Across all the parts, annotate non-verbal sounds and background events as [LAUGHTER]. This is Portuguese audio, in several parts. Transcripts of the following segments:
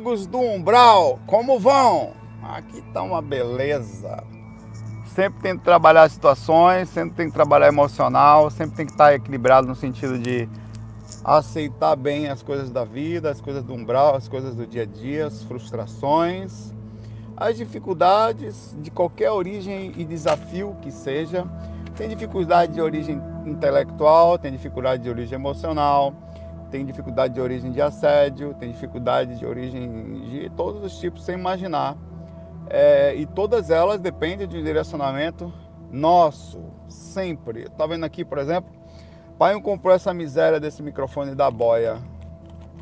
Amigos do Umbral, como vão? Aqui tá uma beleza. Sempre tem que trabalhar situações, sempre tem que trabalhar emocional, sempre tem que estar equilibrado no sentido de aceitar bem as coisas da vida, as coisas do umbral, as coisas do dia a dia, as frustrações, as dificuldades de qualquer origem e desafio que seja. Tem dificuldade de origem intelectual, tem dificuldade de origem emocional, tem dificuldade de origem de assédio, tem dificuldade de origem de todos os tipos, sem imaginar. É, e todas elas dependem de um direcionamento nosso, sempre. Tá vendo aqui, por exemplo, pai comprou essa miséria desse microfone da boia.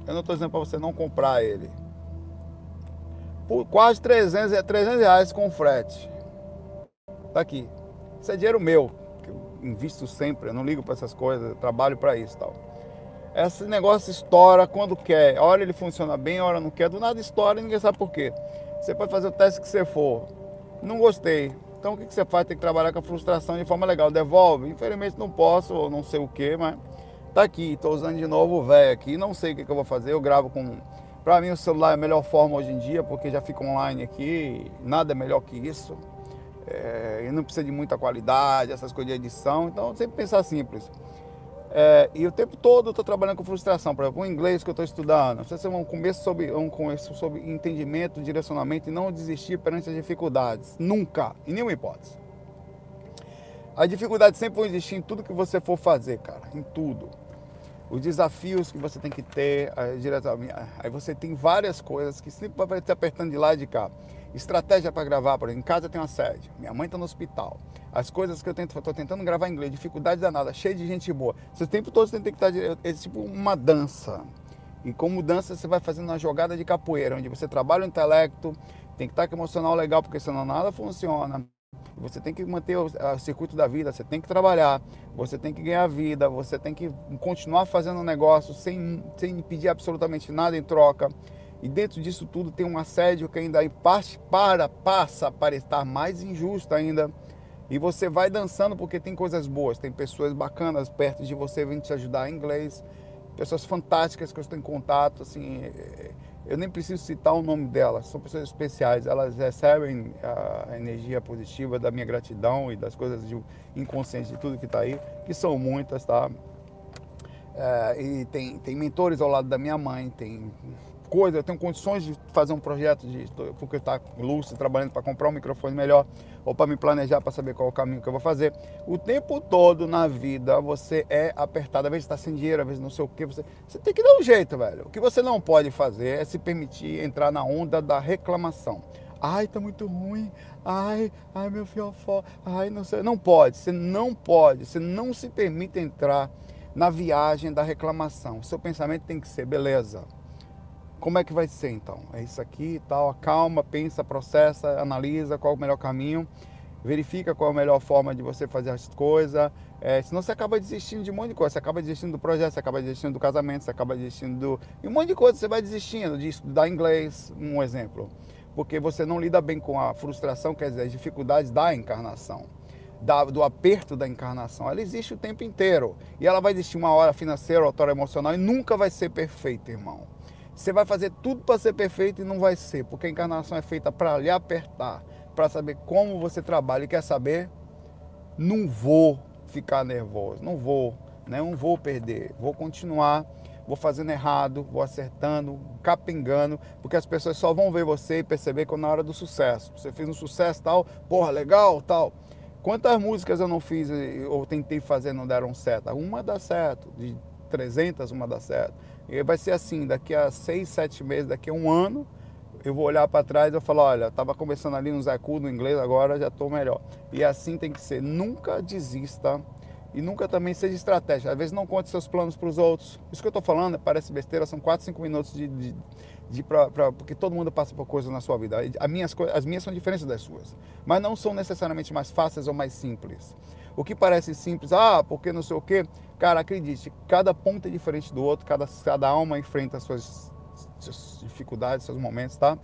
Eu não estou dizendo para você não comprar ele. Por quase 300, 300 reais com frete. Tá aqui. Isso é dinheiro meu, que eu invisto sempre, eu não ligo para essas coisas, eu trabalho para isso tal. Esse negócio estoura quando quer. Hora ele funciona bem, hora não quer. Do nada estoura e ninguém sabe por quê. Você pode fazer o teste que você for. Não gostei. Então o que você faz? Tem que trabalhar com a frustração de forma legal. Devolve? Infelizmente não posso, ou não sei o que, mas tá aqui. Estou usando de novo o velho aqui. Não sei o que, que eu vou fazer. Eu gravo com. Para mim o celular é a melhor forma hoje em dia, porque já fica online aqui. Nada é melhor que isso. É, e não precisa de muita qualidade, essas coisas de edição. Então sempre pensar simples. É, e o tempo todo eu estou trabalhando com frustração. Por exemplo, o inglês que eu estou estudando. Você um começo sobre um começo sobre entendimento, direcionamento e não desistir perante as dificuldades. Nunca, em nenhuma hipótese. As dificuldades sempre vão existir em tudo que você for fazer, cara, em tudo. Os desafios que você tem que ter, diretamente. Aí você tem várias coisas que sempre vai te apertando de lá e de cá. Estratégia para gravar, por exemplo, em casa tem uma sede, minha mãe está no hospital. As coisas que eu estou tentando gravar em inglês, dificuldade danada, cheio de gente boa. Esse tempo todo você tem que estar, é tipo uma dança. E como dança você vai fazendo uma jogada de capoeira, onde você trabalha o intelecto, tem que estar com emocional legal, porque senão nada funciona. Você tem que manter o, o, circuito da vida, você tem que trabalhar, você tem que ganhar vida, você tem que continuar fazendo um negócio sem, sem pedir absolutamente nada em troca. E dentro disso tudo tem um assédio que ainda parte para, passa para estar mais injusto ainda. E você vai dançando porque tem coisas boas, tem pessoas bacanas perto de você vindo te ajudar em inglês, pessoas fantásticas que eu estou em contato, assim, é, eu nem preciso citar o nome delas, são pessoas especiais, elas recebem a energia positiva da minha gratidão e das coisas de inconsciente de tudo que está aí, que são muitas, tá? É, e tem, tem mentores ao lado da minha mãe, tem coisa, eu tenho condições de fazer um projeto de porque está lúcido, trabalhando para comprar um microfone melhor ou para me planejar para saber qual é o caminho que eu vou fazer. O tempo todo na vida você é apertado, às vezes está sem dinheiro, às vezes não sei o que, você, você tem que dar um jeito, velho. O que você não pode fazer é se permitir entrar na onda da reclamação. Ai, tá muito ruim. Ai, ai, meu fiofó. Ai, não sei. Não pode, você não pode, você não se permite entrar na viagem da reclamação. Seu pensamento tem que ser, beleza como é que vai ser então? É isso aqui e tal, calma, pensa, processa, analisa qual é o melhor caminho, verifica qual é a melhor forma de você fazer as coisas. É, senão você acaba desistindo de um monte de coisa, você acaba desistindo do projeto, você acaba desistindo do casamento, você acaba desistindo do. Um monte de coisa você vai desistindo de estudar inglês, um exemplo. Porque você não lida bem com a frustração, quer dizer, as dificuldades da encarnação. Da, do aperto da encarnação. Ela existe o tempo inteiro. E ela vai existir uma hora financeira, outra emocional, e nunca vai ser perfeita, irmão. Você vai fazer tudo para ser perfeito e não vai ser, porque a encarnação é feita para lhe apertar, para saber como você trabalha. E quer saber? Não vou ficar nervoso, não vou, né? não vou perder, vou continuar, vou fazendo errado, vou acertando, capengando, porque as pessoas só vão ver você e perceber quando na hora do sucesso. Você fez um sucesso tal, porra, legal, tal. Quantas músicas eu não fiz ou tentei fazer não deram certo? Uma dá certo, de 300 uma dá certo. E vai ser assim, daqui a seis, sete meses, daqui a um ano, eu vou olhar para trás e falo, olha, estava começando ali no Zacu no inglês, agora já estou melhor. E assim tem que ser. Nunca desista e nunca também seja estratégia. Às vezes não conte seus planos para os outros. Isso que eu estou falando parece besteira, são 4, 5 minutos de, de, de pra, pra, porque todo mundo passa por coisas na sua vida. As minhas, as minhas são diferentes das suas, mas não são necessariamente mais fáceis ou mais simples. O que parece simples, ah, porque não sei o quê. Cara, acredite, cada ponto é diferente do outro, cada, cada alma enfrenta suas, suas dificuldades, seus momentos, tá?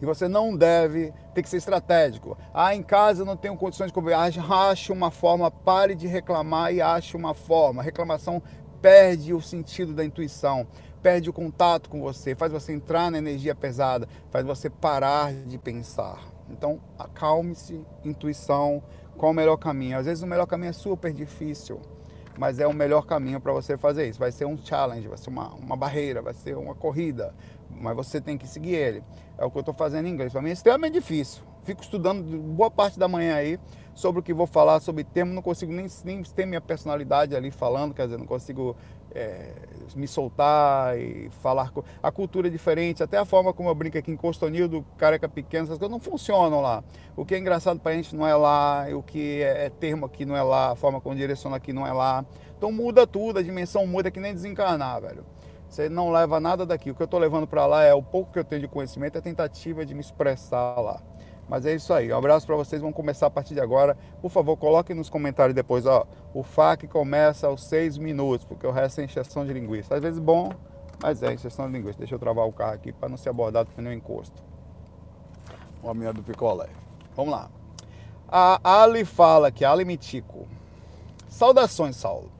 E você não deve ter que ser estratégico. Ah, em casa eu não tenho condições de comer. Ache uma forma, pare de reclamar e ache uma forma. A reclamação perde o sentido da intuição. perde o contato com você, faz você entrar na energia pesada, faz você parar de pensar. Então, acalme-se, intuição, qual o melhor caminho? Às vezes o melhor caminho é super difícil, mas é o melhor caminho para você fazer isso. Vai ser um challenge, vai ser uma, uma barreira, vai ser uma corrida, mas você tem que seguir ele. É o que eu estou fazendo em inglês. Para mim é extremamente difícil. Fico estudando boa parte da manhã aí sobre o que vou falar, sobre termo, não consigo nem, nem ter minha personalidade ali falando, quer dizer, não consigo é, me soltar e falar. A cultura é diferente, até a forma como eu brinco aqui em Costonildo, careca pequeno, essas coisas não funcionam lá. O que é engraçado para a gente não é lá, o que é, é termo aqui não é lá, a forma como direciona aqui não é lá. Então muda tudo, a dimensão muda, é que nem desencarnar, velho. Você não leva nada daqui. O que eu estou levando para lá é o pouco que eu tenho de conhecimento, é a tentativa de me expressar lá. Mas é isso aí. Um abraço para vocês. Vamos começar a partir de agora. Por favor, coloquem nos comentários depois, ó. O FAQ começa aos seis minutos, porque o resto é injeção de linguiça. Às vezes bom, mas é injeção de linguiça. Deixa eu travar o carro aqui para não ser abordado por nenhum encosto. O amigo do picolé. Vamos lá. A Ali fala aqui, Ali Mitico. Saudações, Saulo.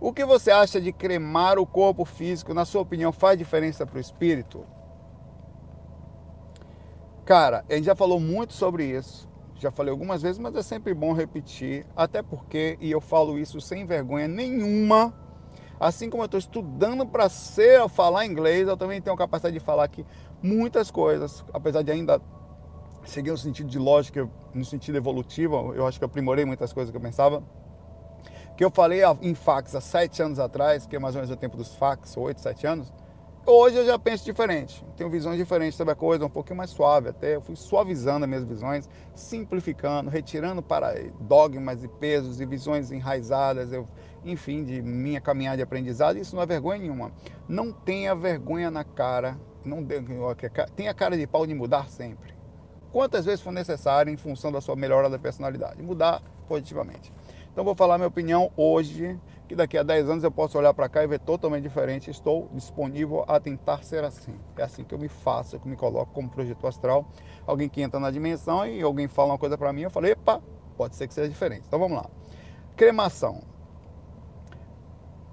O que você acha de cremar o corpo físico? Na sua opinião, faz diferença para o espírito? Cara, a gente já falou muito sobre isso, já falei algumas vezes, mas é sempre bom repetir, até porque, e eu falo isso sem vergonha nenhuma, assim como eu estou estudando para ser falar inglês, eu também tenho capacidade de falar aqui muitas coisas, apesar de ainda seguir no sentido de lógica, no sentido evolutivo, eu acho que aprimorei muitas coisas que eu pensava. Que eu falei em fax há sete anos atrás, que é mais ou menos o tempo dos fax, oito, sete anos, Hoje eu já penso diferente, tenho visões diferentes sobre a coisa, um pouquinho mais suave até. Eu fui suavizando as minhas visões, simplificando, retirando para dogmas e pesos e visões enraizadas, eu, enfim, de minha caminhada de aprendizado. Isso não é vergonha nenhuma. Não tenha vergonha na cara, não tenha cara de pau de mudar sempre. Quantas vezes for necessário em função da sua melhora da personalidade, mudar positivamente. Então vou falar minha opinião hoje que daqui a 10 anos eu posso olhar para cá e ver totalmente diferente. Estou disponível a tentar ser assim. É assim que eu me faço, que eu me coloco como projeto astral. Alguém que entra na dimensão e alguém fala uma coisa para mim, eu falo, epa, pode ser que seja diferente. Então vamos lá. Cremação.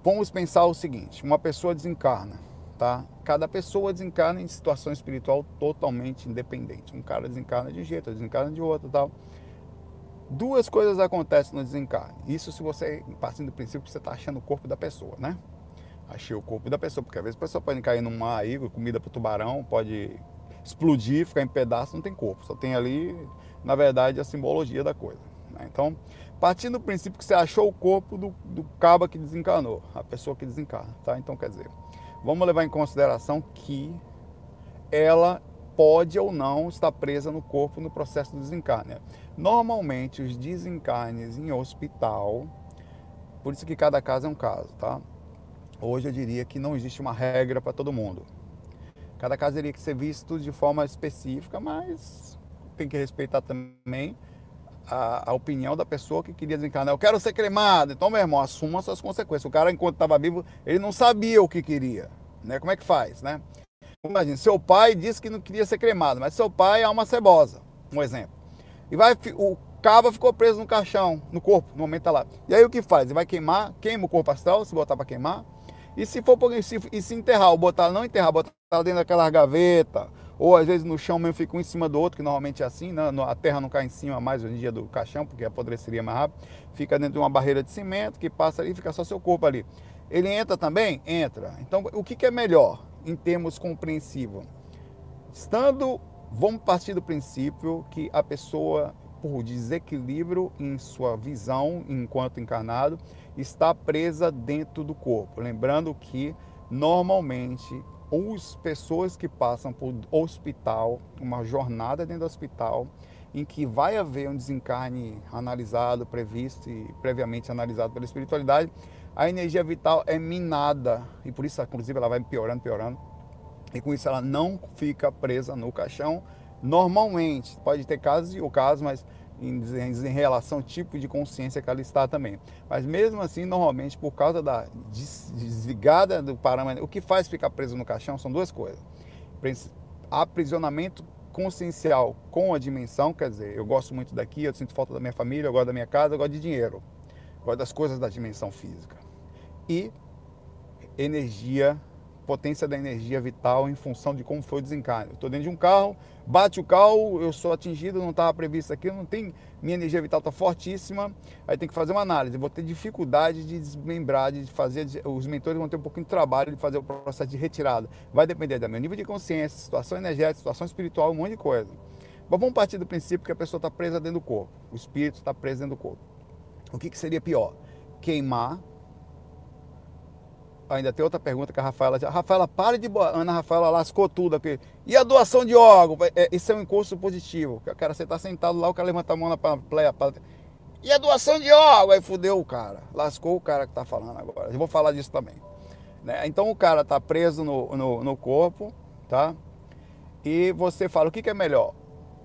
Vamos pensar o seguinte: uma pessoa desencarna, tá? Cada pessoa desencarna em situação espiritual totalmente independente. Um cara desencarna de um jeito, desencarna de outro, tal. Duas coisas acontecem no desencarne. Isso se você, partindo do princípio que você está achando o corpo da pessoa, né? Achei o corpo da pessoa, porque às vezes a pessoa pode cair num mar aí, comida para tubarão, pode explodir, ficar em pedaços, não tem corpo. Só tem ali, na verdade, a simbologia da coisa. Né? Então, partindo do princípio que você achou o corpo do, do cabo que desencarnou, a pessoa que desencarna, tá? Então, quer dizer, vamos levar em consideração que ela pode ou não estar presa no corpo no processo do desencarne. Normalmente, os desencarnes em hospital, por isso que cada caso é um caso, tá? Hoje eu diria que não existe uma regra para todo mundo. Cada caso teria que ser visto de forma específica, mas tem que respeitar também a, a, opinião da pessoa que queria desencarnar. Eu quero ser cremado. Então, meu irmão, assuma suas consequências. O cara, enquanto estava vivo, ele não sabia o que queria. Né? Como é que faz, né? Imagina, seu pai disse que não queria ser cremado, mas seu pai é uma cebosa, um exemplo. E vai, o cabo ficou preso no caixão, no corpo, no momento tá lá. E aí o que faz? Ele vai queimar, queima o corpo astral, se botar para queimar. E se for se, e se enterrar, ou botar, não enterrar, botar dentro daquela gaveta, ou às vezes no chão mesmo fica um em cima do outro, que normalmente é assim, né? a terra não cai em cima mais hoje em dia do caixão, porque apodreceria mais rápido. Fica dentro de uma barreira de cimento que passa ali fica só seu corpo ali. Ele entra também? Entra. Então o que, que é melhor? em termos compreensivos. Estando, vamos partir do princípio que a pessoa, por desequilíbrio em sua visão enquanto encarnado, está presa dentro do corpo. Lembrando que normalmente as pessoas que passam por hospital, uma jornada dentro do hospital, em que vai haver um desencarne analisado, previsto e previamente analisado pela espiritualidade, a energia vital é minada e por isso, inclusive, ela vai piorando, piorando. E com isso ela não fica presa no caixão. Normalmente, pode ter casos e o caso, mas em, em, relação ao tipo de consciência que ela está também. Mas mesmo assim, normalmente, por causa da desligada do parâmetro, o que faz ficar preso no caixão são duas coisas. Aprisionamento consciencial com a dimensão, quer dizer, eu gosto muito daqui, eu sinto falta da minha família, eu gosto da minha casa, eu gosto de dinheiro, eu gosto das coisas da dimensão física e energia potência da energia vital em função de como foi o desencarne. Estou dentro de um carro, bate o carro, eu sou atingido, não estava previsto aqui, não tem, minha energia vital está fortíssima, aí tem que fazer uma análise. Vou ter dificuldade de desmembrar, de fazer, os mentores vão ter um pouquinho de trabalho de fazer o processo de retirada. Vai depender do meu nível de consciência, situação energética, situação espiritual, um monte de coisa. Mas vamos partir do princípio que a pessoa está presa dentro do corpo, o espírito está preso dentro do corpo. O que, que seria pior? Queimar ainda tem outra pergunta que a Rafaela a Rafaela, pare de. Ana Rafaela lascou tudo aqui. E a doação de órgão? É, isso é um encosto positivo. O cara, você está sentado lá, o cara levanta a mão na plateia. E a doação de órgão? Aí fudeu o cara. Lascou o cara que está falando agora. Eu vou falar disso também. Né? Então o cara está preso no, no, no, corpo, tá? E você fala, o que, que é melhor?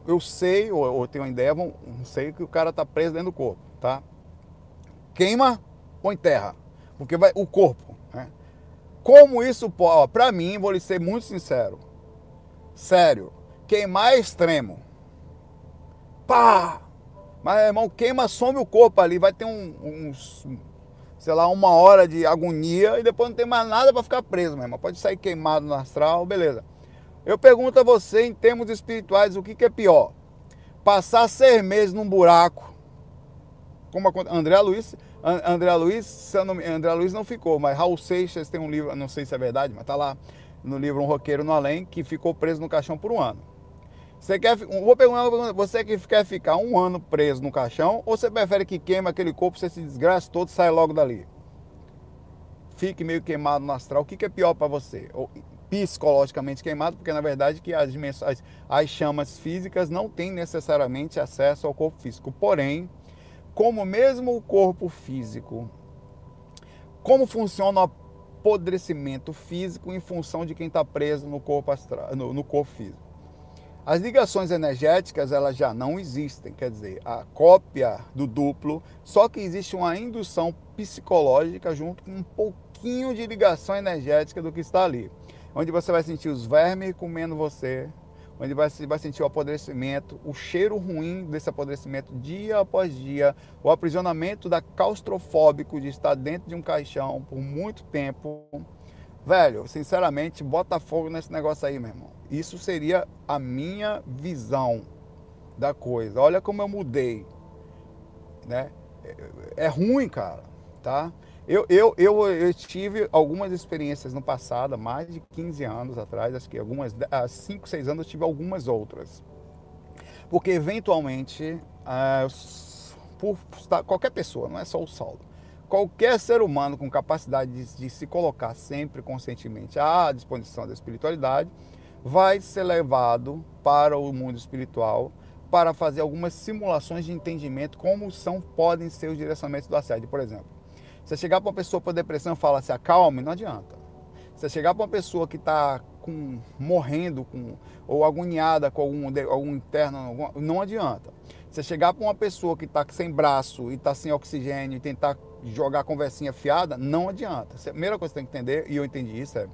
Eu sei, ou, ou tenho uma ideia, não sei que o cara está preso dentro do corpo, tá? Queima ou enterra? Porque vai, o corpo como isso pode. Para mim, vou lhe ser muito sincero. Sério. Queimar é extremo. Pá! Mas, irmão, queima, some o corpo ali. Vai ter um, uns. Sei lá, uma hora de agonia e depois não tem mais nada para ficar preso, meu irmão. Pode sair queimado no astral, beleza. Eu pergunto a você, em termos espirituais, o que, que é pior? Passar seis meses num buraco, como a André Luiz André Luiz, não, André Luiz não ficou, mas Raul Seixas tem um livro, não sei se é verdade, mas tá lá no livro Um Roqueiro no Além, que ficou preso no caixão por um ano. Você quer, vou perguntar, você que quer ficar um ano preso no caixão ou você prefere que queime aquele corpo, você se desgraça todo saia logo dali? Fique meio queimado no astral, o que, que é pior para você? Ou, psicologicamente queimado, porque na verdade que as dimensões, as chamas físicas não têm necessariamente acesso ao corpo físico. Porém, como mesmo o corpo físico, como funciona o apodrecimento físico em função de quem está preso no corpo, astral, no, no corpo físico. As ligações energéticas elas já não existem, quer dizer, a cópia do duplo, só que existe uma indução psicológica junto com um pouquinho de ligação energética do que está ali. Onde você vai sentir os vermes comendo você, onde vai, vai sentir o apodrecimento, o cheiro ruim desse apodrecimento dia após dia, o aprisionamento da claustrofóbico de estar dentro de um caixão por muito tempo. Velho, sinceramente, bota fogo nesse negócio aí, meu irmão. Isso seria a minha visão da coisa. Olha como eu mudei, né? É, é ruim, cara, tá? Eu, eu, eu, eu, tive algumas experiências no passado, mais de 15 anos atrás, acho que algumas, há 5, 6 anos eu tive algumas outras. Porque eventualmente, ah, por, qualquer pessoa, não é só o Saulo, qualquer ser humano com capacidade de, de se colocar sempre conscientemente à disposição da espiritualidade, vai ser levado para o mundo espiritual para fazer algumas simulações de entendimento como são podem ser os direcionamentos do assédio, por exemplo. Você chegar para uma pessoa com depressão e falar se acalme, não adianta. Você chegar para uma pessoa que está morrendo com, ou agoniada com algum, algum interno, algum, não adianta. Você chegar para uma pessoa que está sem braço e está sem oxigênio e tentar jogar conversinha fiada, não adianta. A primeira coisa que você tem que entender, e eu entendi isso, é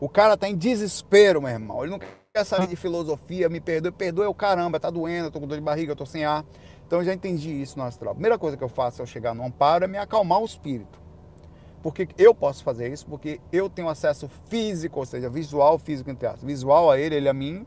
o cara está em desespero, meu irmão. Ele não quer saber de filosofia, me perdoe, perdoe o caramba, tá doendo, eu tô com dor de barriga, eu tô sem ar. Então eu já entendi isso no astral. A primeira coisa que eu faço ao chegar no amparo é me acalmar o espírito. Porque eu posso fazer isso? Porque eu tenho acesso físico, ou seja, visual, físico entre aspas. Visual a ele, ele a mim.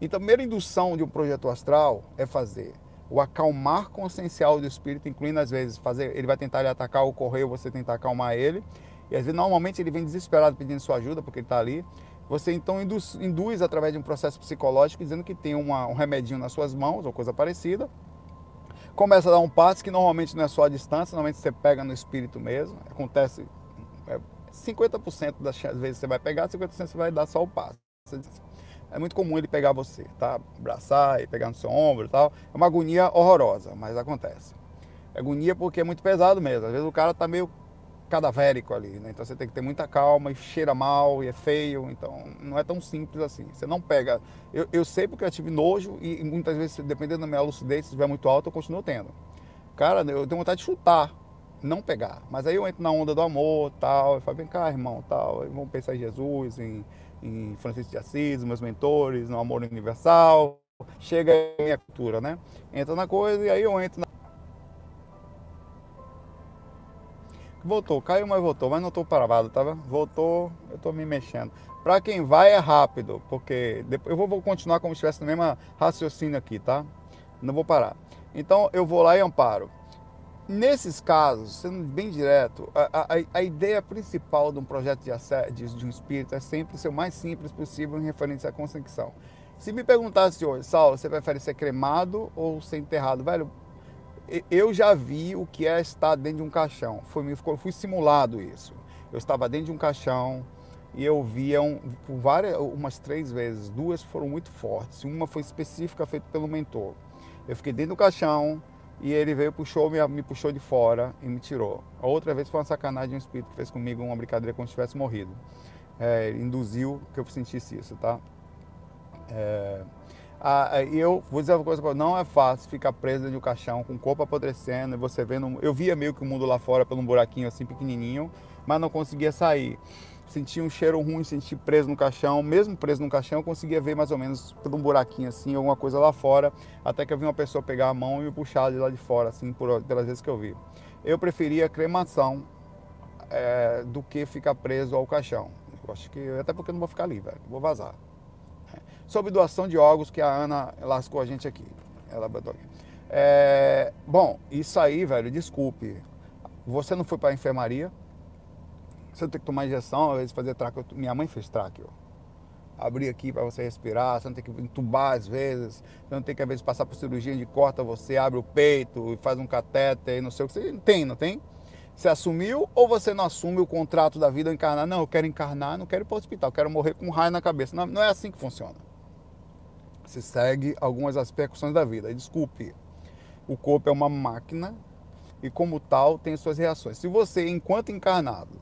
Então, a primeira indução de um projeto astral é fazer o acalmar consciencial do espírito, incluindo às vezes fazer, ele vai tentar lhe atacar ou correr, você tentar acalmar ele. E às vezes normalmente ele vem desesperado pedindo sua ajuda porque ele está ali. Você então induz, induz, através de um processo psicológico dizendo que tem uma, um remedinho nas suas mãos ou coisa parecida começa a dar um passo que normalmente não é só a distância, normalmente você pega no espírito mesmo. Acontece é, 50% das vezes você vai pegar, 50% você vai dar só o passo. É muito comum ele pegar você, tá? Abraçar e pegar no seu ombro e tal. É uma agonia horrorosa, mas acontece. É agonia porque é muito pesado mesmo. Às vezes o cara tá meio cadavérico ali, né? Então você tem que ter muita calma e cheira mal e é feio, então não é tão simples assim. Você não pega. Eu, eu sei porque eu tive nojo e muitas vezes, dependendo da minha lucidez, se estiver muito alto, eu continuo tendo. Cara, eu tenho vontade de chutar, não pegar. Mas aí eu entro na onda do amor tal, eu falo, vem cá, irmão, tal, vamos pensar em Jesus, em, em Francisco de Assis, meus mentores, no amor universal. Chega a minha cultura, né? Entra na coisa e aí eu entro na Voltou, caiu, mas voltou, mas não estou parado, tá? Voltou, eu estou me mexendo. Para quem vai é rápido, porque eu vou continuar como se estivesse no mesmo raciocínio aqui, tá? Não vou parar. Então eu vou lá e amparo. Nesses casos, sendo bem direto, a, a, a ideia principal de um projeto de, de, de um espírito é sempre ser o mais simples possível em referência à conexão. Se me perguntasse hoje, Saulo, você prefere ser cremado ou ser enterrado? Velho, eu já vi o que é estar dentro de um caixão. Foi, fui simulado isso. Eu estava dentro de um caixão e eu via um, várias, umas três vezes. Duas foram muito fortes. Uma foi específica, feita pelo mentor. Eu fiquei dentro do caixão, e ele veio, puxou, me, me puxou de fora e me tirou. A outra vez foi uma sacanagem, um espírito que fez comigo uma brincadeira como se tivesse morrido. É, induziu que eu sentisse isso, tá? É, e eu vou dizer uma coisa, não é fácil ficar preso de um caixão com o corpo apodrecendo e você vendo. Eu via meio que o mundo lá fora pelo um buraquinho assim pequenininho, mas não conseguia sair sentia um cheiro ruim, sentia preso no caixão. Mesmo preso no caixão, eu conseguia ver mais ou menos por um buraquinho assim, alguma coisa lá fora, até que eu vi uma pessoa pegar a mão e me puxar de lá de fora, assim, por, pelas vezes que eu vi. Eu preferia cremação é, do que ficar preso ao caixão. Eu acho que, até porque eu não vou ficar ali, velho, vou vazar. Sobre doação de órgãos, que a Ana lascou a gente aqui. Ela botou aqui. É, bom, isso aí, velho, desculpe. Você não foi para a enfermaria, você tem que tomar injeção, às vezes fazer traque. Minha mãe fez traque, ó. Abrir aqui para você respirar, você não tem que entubar às vezes, você não tem que às vezes passar por cirurgia de corta você, abre o peito e faz um catéter, não sei o que. Você tem, não tem? Você assumiu ou você não assume o contrato da vida encarnar? Não, eu quero encarnar, não quero ir para o hospital, quero morrer com um raio na cabeça. Não, não é assim que funciona. Você segue algumas repercussões da vida. Desculpe, o corpo é uma máquina e como tal tem suas reações. Se você, enquanto encarnado,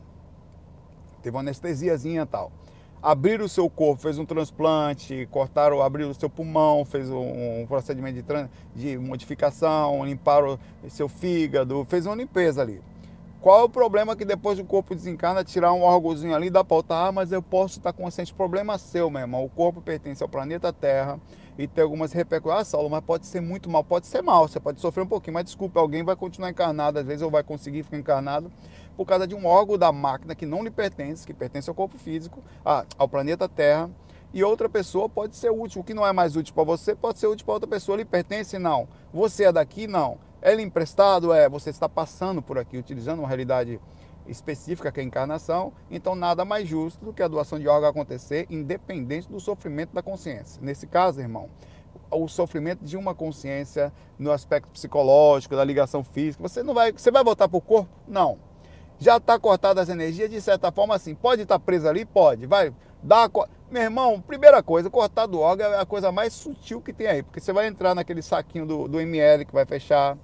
teve uma anestesiazinha tal. Abriram o seu corpo, fez um transplante, cortaram, abriram o seu pulmão, fez um, procedimento de, de modificação, limparam o seu fígado, fez uma limpeza ali. Qual é o problema que depois o corpo desencarna, tirar um órgãozinho ali, dá para outra, ah, mas eu posso estar consciente. Problema seu, meu irmão. O corpo pertence ao planeta Terra e tem algumas repercussões. Ah, Saulo, mas pode ser muito mal. Pode ser mal, você pode sofrer um pouquinho, mas desculpa, alguém vai continuar encarnado, às vezes, ou vai conseguir ficar encarnado por causa de um órgão da máquina que não lhe pertence, que pertence ao corpo físico, ao planeta Terra, e outra pessoa pode ser útil. O que não é mais útil para você pode ser útil para outra pessoa. Lhe pertence? Não. Você é daqui? Não. É lhe emprestado? É. Você está passando por aqui, utilizando uma realidade específica que é a encarnação, então nada mais justo do que a doação de órgão acontecer independente do sofrimento da consciência. Nesse caso, irmão, o sofrimento de uma consciência no aspecto psicológico, da ligação física, você não vai, você vai voltar para o corpo? Não já está cortada as energias, de certa forma, assim, pode estar tá preso ali? Pode, vai, dá Meu irmão, primeira coisa, cortar do órgão é a coisa mais sutil que tem aí, porque você vai entrar naquele saquinho do, do ML que vai fechar,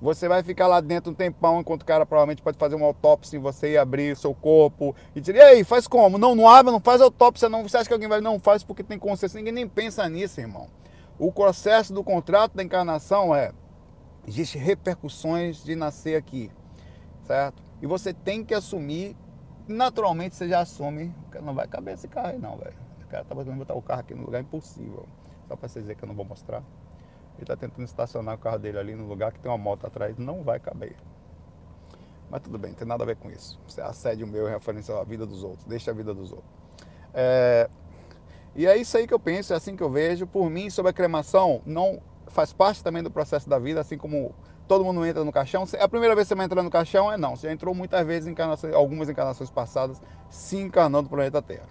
você vai ficar lá dentro um tempão, enquanto o cara provavelmente pode fazer uma autópsia em você e abrir seu corpo. E dizer, e aí, faz como? Não, não abre, não faz autópsia, não. Você acha que alguém vai? Não faz porque tem consciência. Ninguém nem pensa nisso, irmão. O processo do contrato da encarnação é: existe repercussões de nascer aqui, certo? E você tem que assumir, naturalmente você já assume, não vai caber esse carro aí não, velho. O cara tá tentando botar o carro aqui no lugar impossível. Só para você dizer que eu não vou mostrar. Ele tá tentando estacionar o carro dele ali no lugar que tem uma moto atrás, não vai caber. Mas tudo bem, não tem nada a ver com isso. Você acede o meu em referência à vida dos outros, deixa a vida dos outros. É... E é isso aí que eu penso, é assim que eu vejo. Por mim, sobre a cremação, não faz parte também do processo da vida, assim como todo mundo entra no caixão. A primeira vez que você vai entrar no caixão é não. Você já entrou muitas vezes, em encarnações, algumas encarnações passadas, se encarnando no planeta Terra.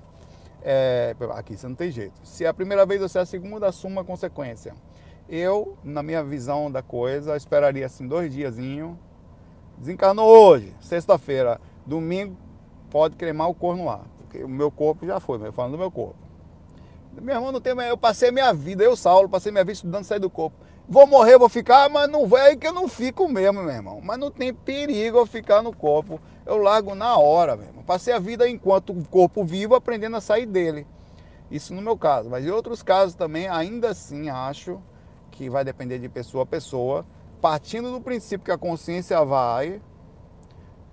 É, aqui você não tem jeito. Se é a primeira vez se é a segunda, assuma a consequência. Eu, na minha visão da coisa, esperaria assim dois diazinho. Desencarnou hoje, sexta-feira. Domingo, pode cremar o corpo no ar. Porque o meu corpo já foi, falando do meu corpo. Meu irmão, não tem, eu passei minha vida, eu, Saulo, passei minha vida estudando sair do corpo. Vou morrer, vou ficar, mas não vai, é aí que eu não fico mesmo, meu irmão. Mas não tem perigo eu ficar no corpo. Eu largo na hora, meu irmão. Passei a vida enquanto corpo vivo aprendendo a sair dele. Isso no meu caso. Mas em outros casos também, ainda assim, acho que vai depender de pessoa a pessoa. Partindo do princípio que a consciência vai,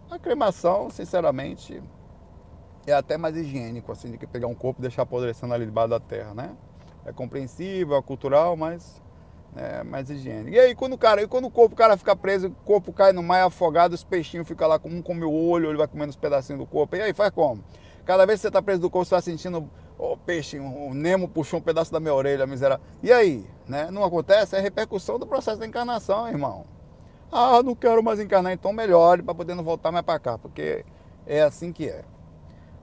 a cremação, sinceramente, é até mais higiênico, assim, do que pegar um corpo e deixar apodrecendo ali debaixo da terra, né? É compreensível, é cultural, mas É mais higiênico. E aí, quando o cara, e quando o corpo, o cara fica preso, o corpo cai no mar afogado, os peixinhos ficam lá, um come o olho, ele vai comendo os pedacinhos do corpo. E aí, faz como? Cada vez que você está preso do corpo, você está sentindo o oh, peixe, o Nemo puxou um pedaço da minha orelha, miserável. E aí? Né? Não acontece? É repercussão do processo da encarnação, irmão. Ah, não quero mais encarnar, então melhore para poder não voltar mais para cá, porque é assim que é.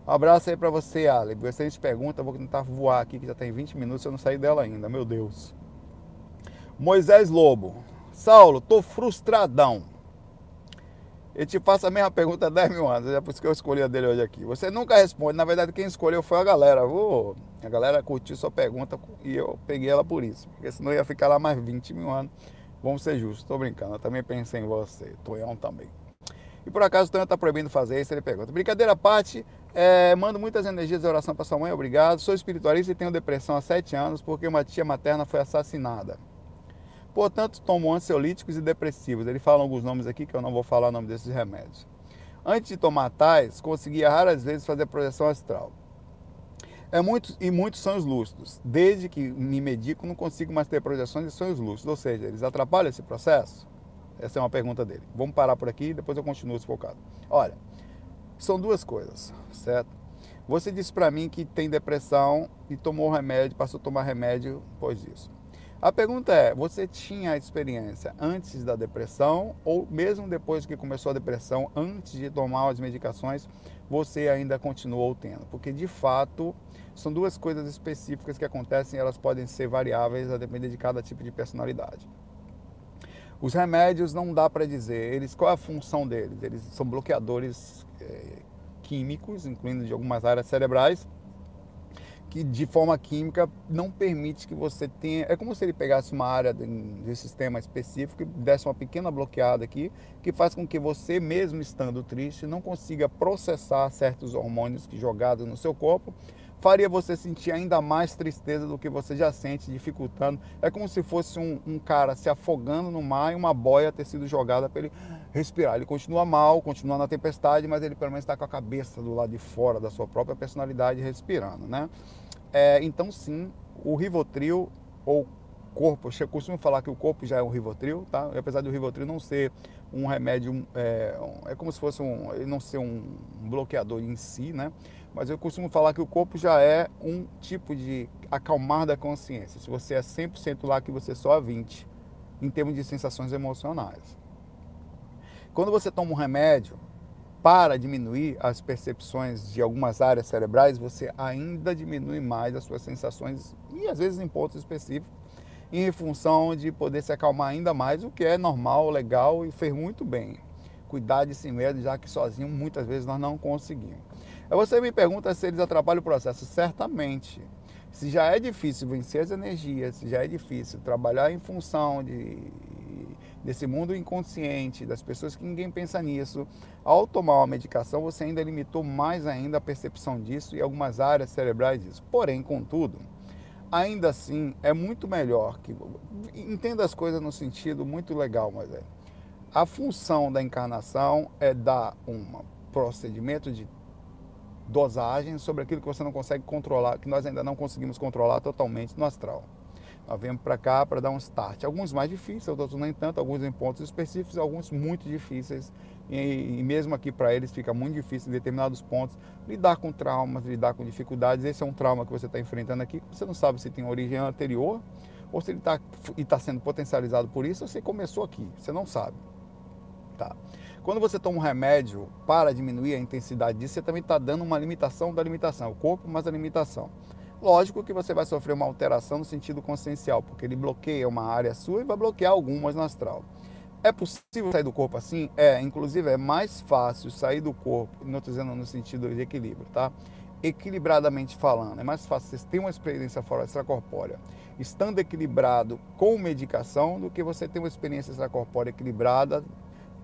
Um abraço aí para você, Ale. Excelente pergunta. Vou tentar voar aqui, que já tem 20 minutos, eu não saí dela ainda, meu Deus. Moisés Lobo. Saulo, tô frustradão. Eu te faço a mesma pergunta há 10 mil anos, é por isso que eu escolhi a dele hoje aqui. Você nunca responde, na verdade quem escolheu foi a galera. Oh, a galera curtiu sua pergunta e eu peguei ela por isso, porque senão ia ficar lá mais 20 mil anos. Vamos ser justos, tô brincando, eu também pensei em você, Tonhão também. E por acaso o Tonhão tá proibindo fazer isso, ele pergunta. Brincadeira à parte, é, mando muitas energias de oração para sua mãe, obrigado. Sou espiritualista e tenho depressão há 7 anos porque uma tia materna foi assassinada. Portanto, tomo ansiolíticos e depressivos. Ele fala alguns nomes aqui que eu não vou falar o nome desses remédios. Antes de tomar tais, conseguia raras vezes fazer projeção astral. É muito, e muitos sonhos lúcidos. Desde que me medico, não consigo mais ter projeções de sonhos lúcidos. Ou seja, eles atrapalham esse processo? Essa é uma pergunta dele. Vamos parar por aqui e depois eu continuo se focado. Olha, são duas coisas, certo? Você disse para mim que tem depressão e tomou remédio, passou a tomar remédio depois disso. A pergunta é: você tinha a experiência antes da depressão ou mesmo depois que começou a depressão, antes de tomar as medicações, você ainda continuou tendo? Porque de fato são duas coisas específicas que acontecem elas podem ser variáveis a depender de cada tipo de personalidade. Os remédios não dá para dizer, eles qual é a função deles? Eles são bloqueadores é, químicos, incluindo de algumas áreas cerebrais que de forma química não permite que você tenha. É como se ele pegasse uma área de, sistema específico e desse uma pequena bloqueada aqui, que faz com que você, mesmo estando triste, não consiga processar certos hormônios que jogados no seu corpo faria você sentir ainda mais tristeza do que você já sente, dificultando. É como se fosse um, um, cara se afogando no mar e uma boia ter sido jogada para ele respirar. Ele continua mal, continua na tempestade, mas ele pelo menos está com a cabeça do lado de fora da sua própria personalidade respirando, né? É, então sim, o Rivotril ou corpo, eu costumo falar que o corpo já é um Rivotril, tá? Apesar do Rivotril não ser um remédio, é, é como se fosse um, não ser um bloqueador em si, né? Mas eu costumo falar que o corpo já é um tipo de acalmar da consciência. Se você é 100% lá, que você só é 20%, em termos de sensações emocionais. Quando você toma um remédio para diminuir as percepções de algumas áreas cerebrais, você ainda diminui mais as suas sensações, e às vezes em pontos específicos, em função de poder se acalmar ainda mais, o que é normal, legal e fez muito bem. Cuidar de si mesmo, já que sozinho muitas vezes nós não conseguimos. Aí você me pergunta se eles atrapalham o processo. Certamente. Se já é difícil vencer as energias, se já é difícil trabalhar em função de, desse mundo inconsciente, das pessoas que ninguém pensa nisso, ao tomar uma medicação, você ainda limitou mais ainda a percepção disso e algumas áreas cerebrais disso. Porém, contudo, ainda assim é muito melhor que entenda as coisas no sentido muito legal, mas é a função da encarnação é dar um procedimento de dosagem sobre aquilo que você não consegue controlar, que nós ainda não conseguimos controlar totalmente no astral. Nós viemos para cá para dar um start. Alguns mais difíceis, outros nem tanto, alguns em pontos específicos, alguns muito difíceis. E, e mesmo aqui para eles fica muito difícil em determinados pontos lidar com traumas, lidar com dificuldades. Esse é um trauma que você está enfrentando aqui, você não sabe se tem origem anterior ou se ele está tá sendo potencializado por isso ou se começou aqui. Você não sabe. Tá. Quando você toma um remédio para diminuir a intensidade disso, você também está dando uma limitação da limitação. O corpo, mas a limitação. Lógico que você vai sofrer uma alteração no sentido consciencial, porque ele bloqueia uma área sua e vai bloquear algumas no astral. É possível sair do corpo assim? É, inclusive é mais fácil sair do corpo, não estou dizendo no sentido de equilíbrio, tá? Equilibradamente falando, é mais fácil você ter uma experiência fora extracorpórea estando equilibrado com medicação do que você ter uma experiência extracorpórea equilibrada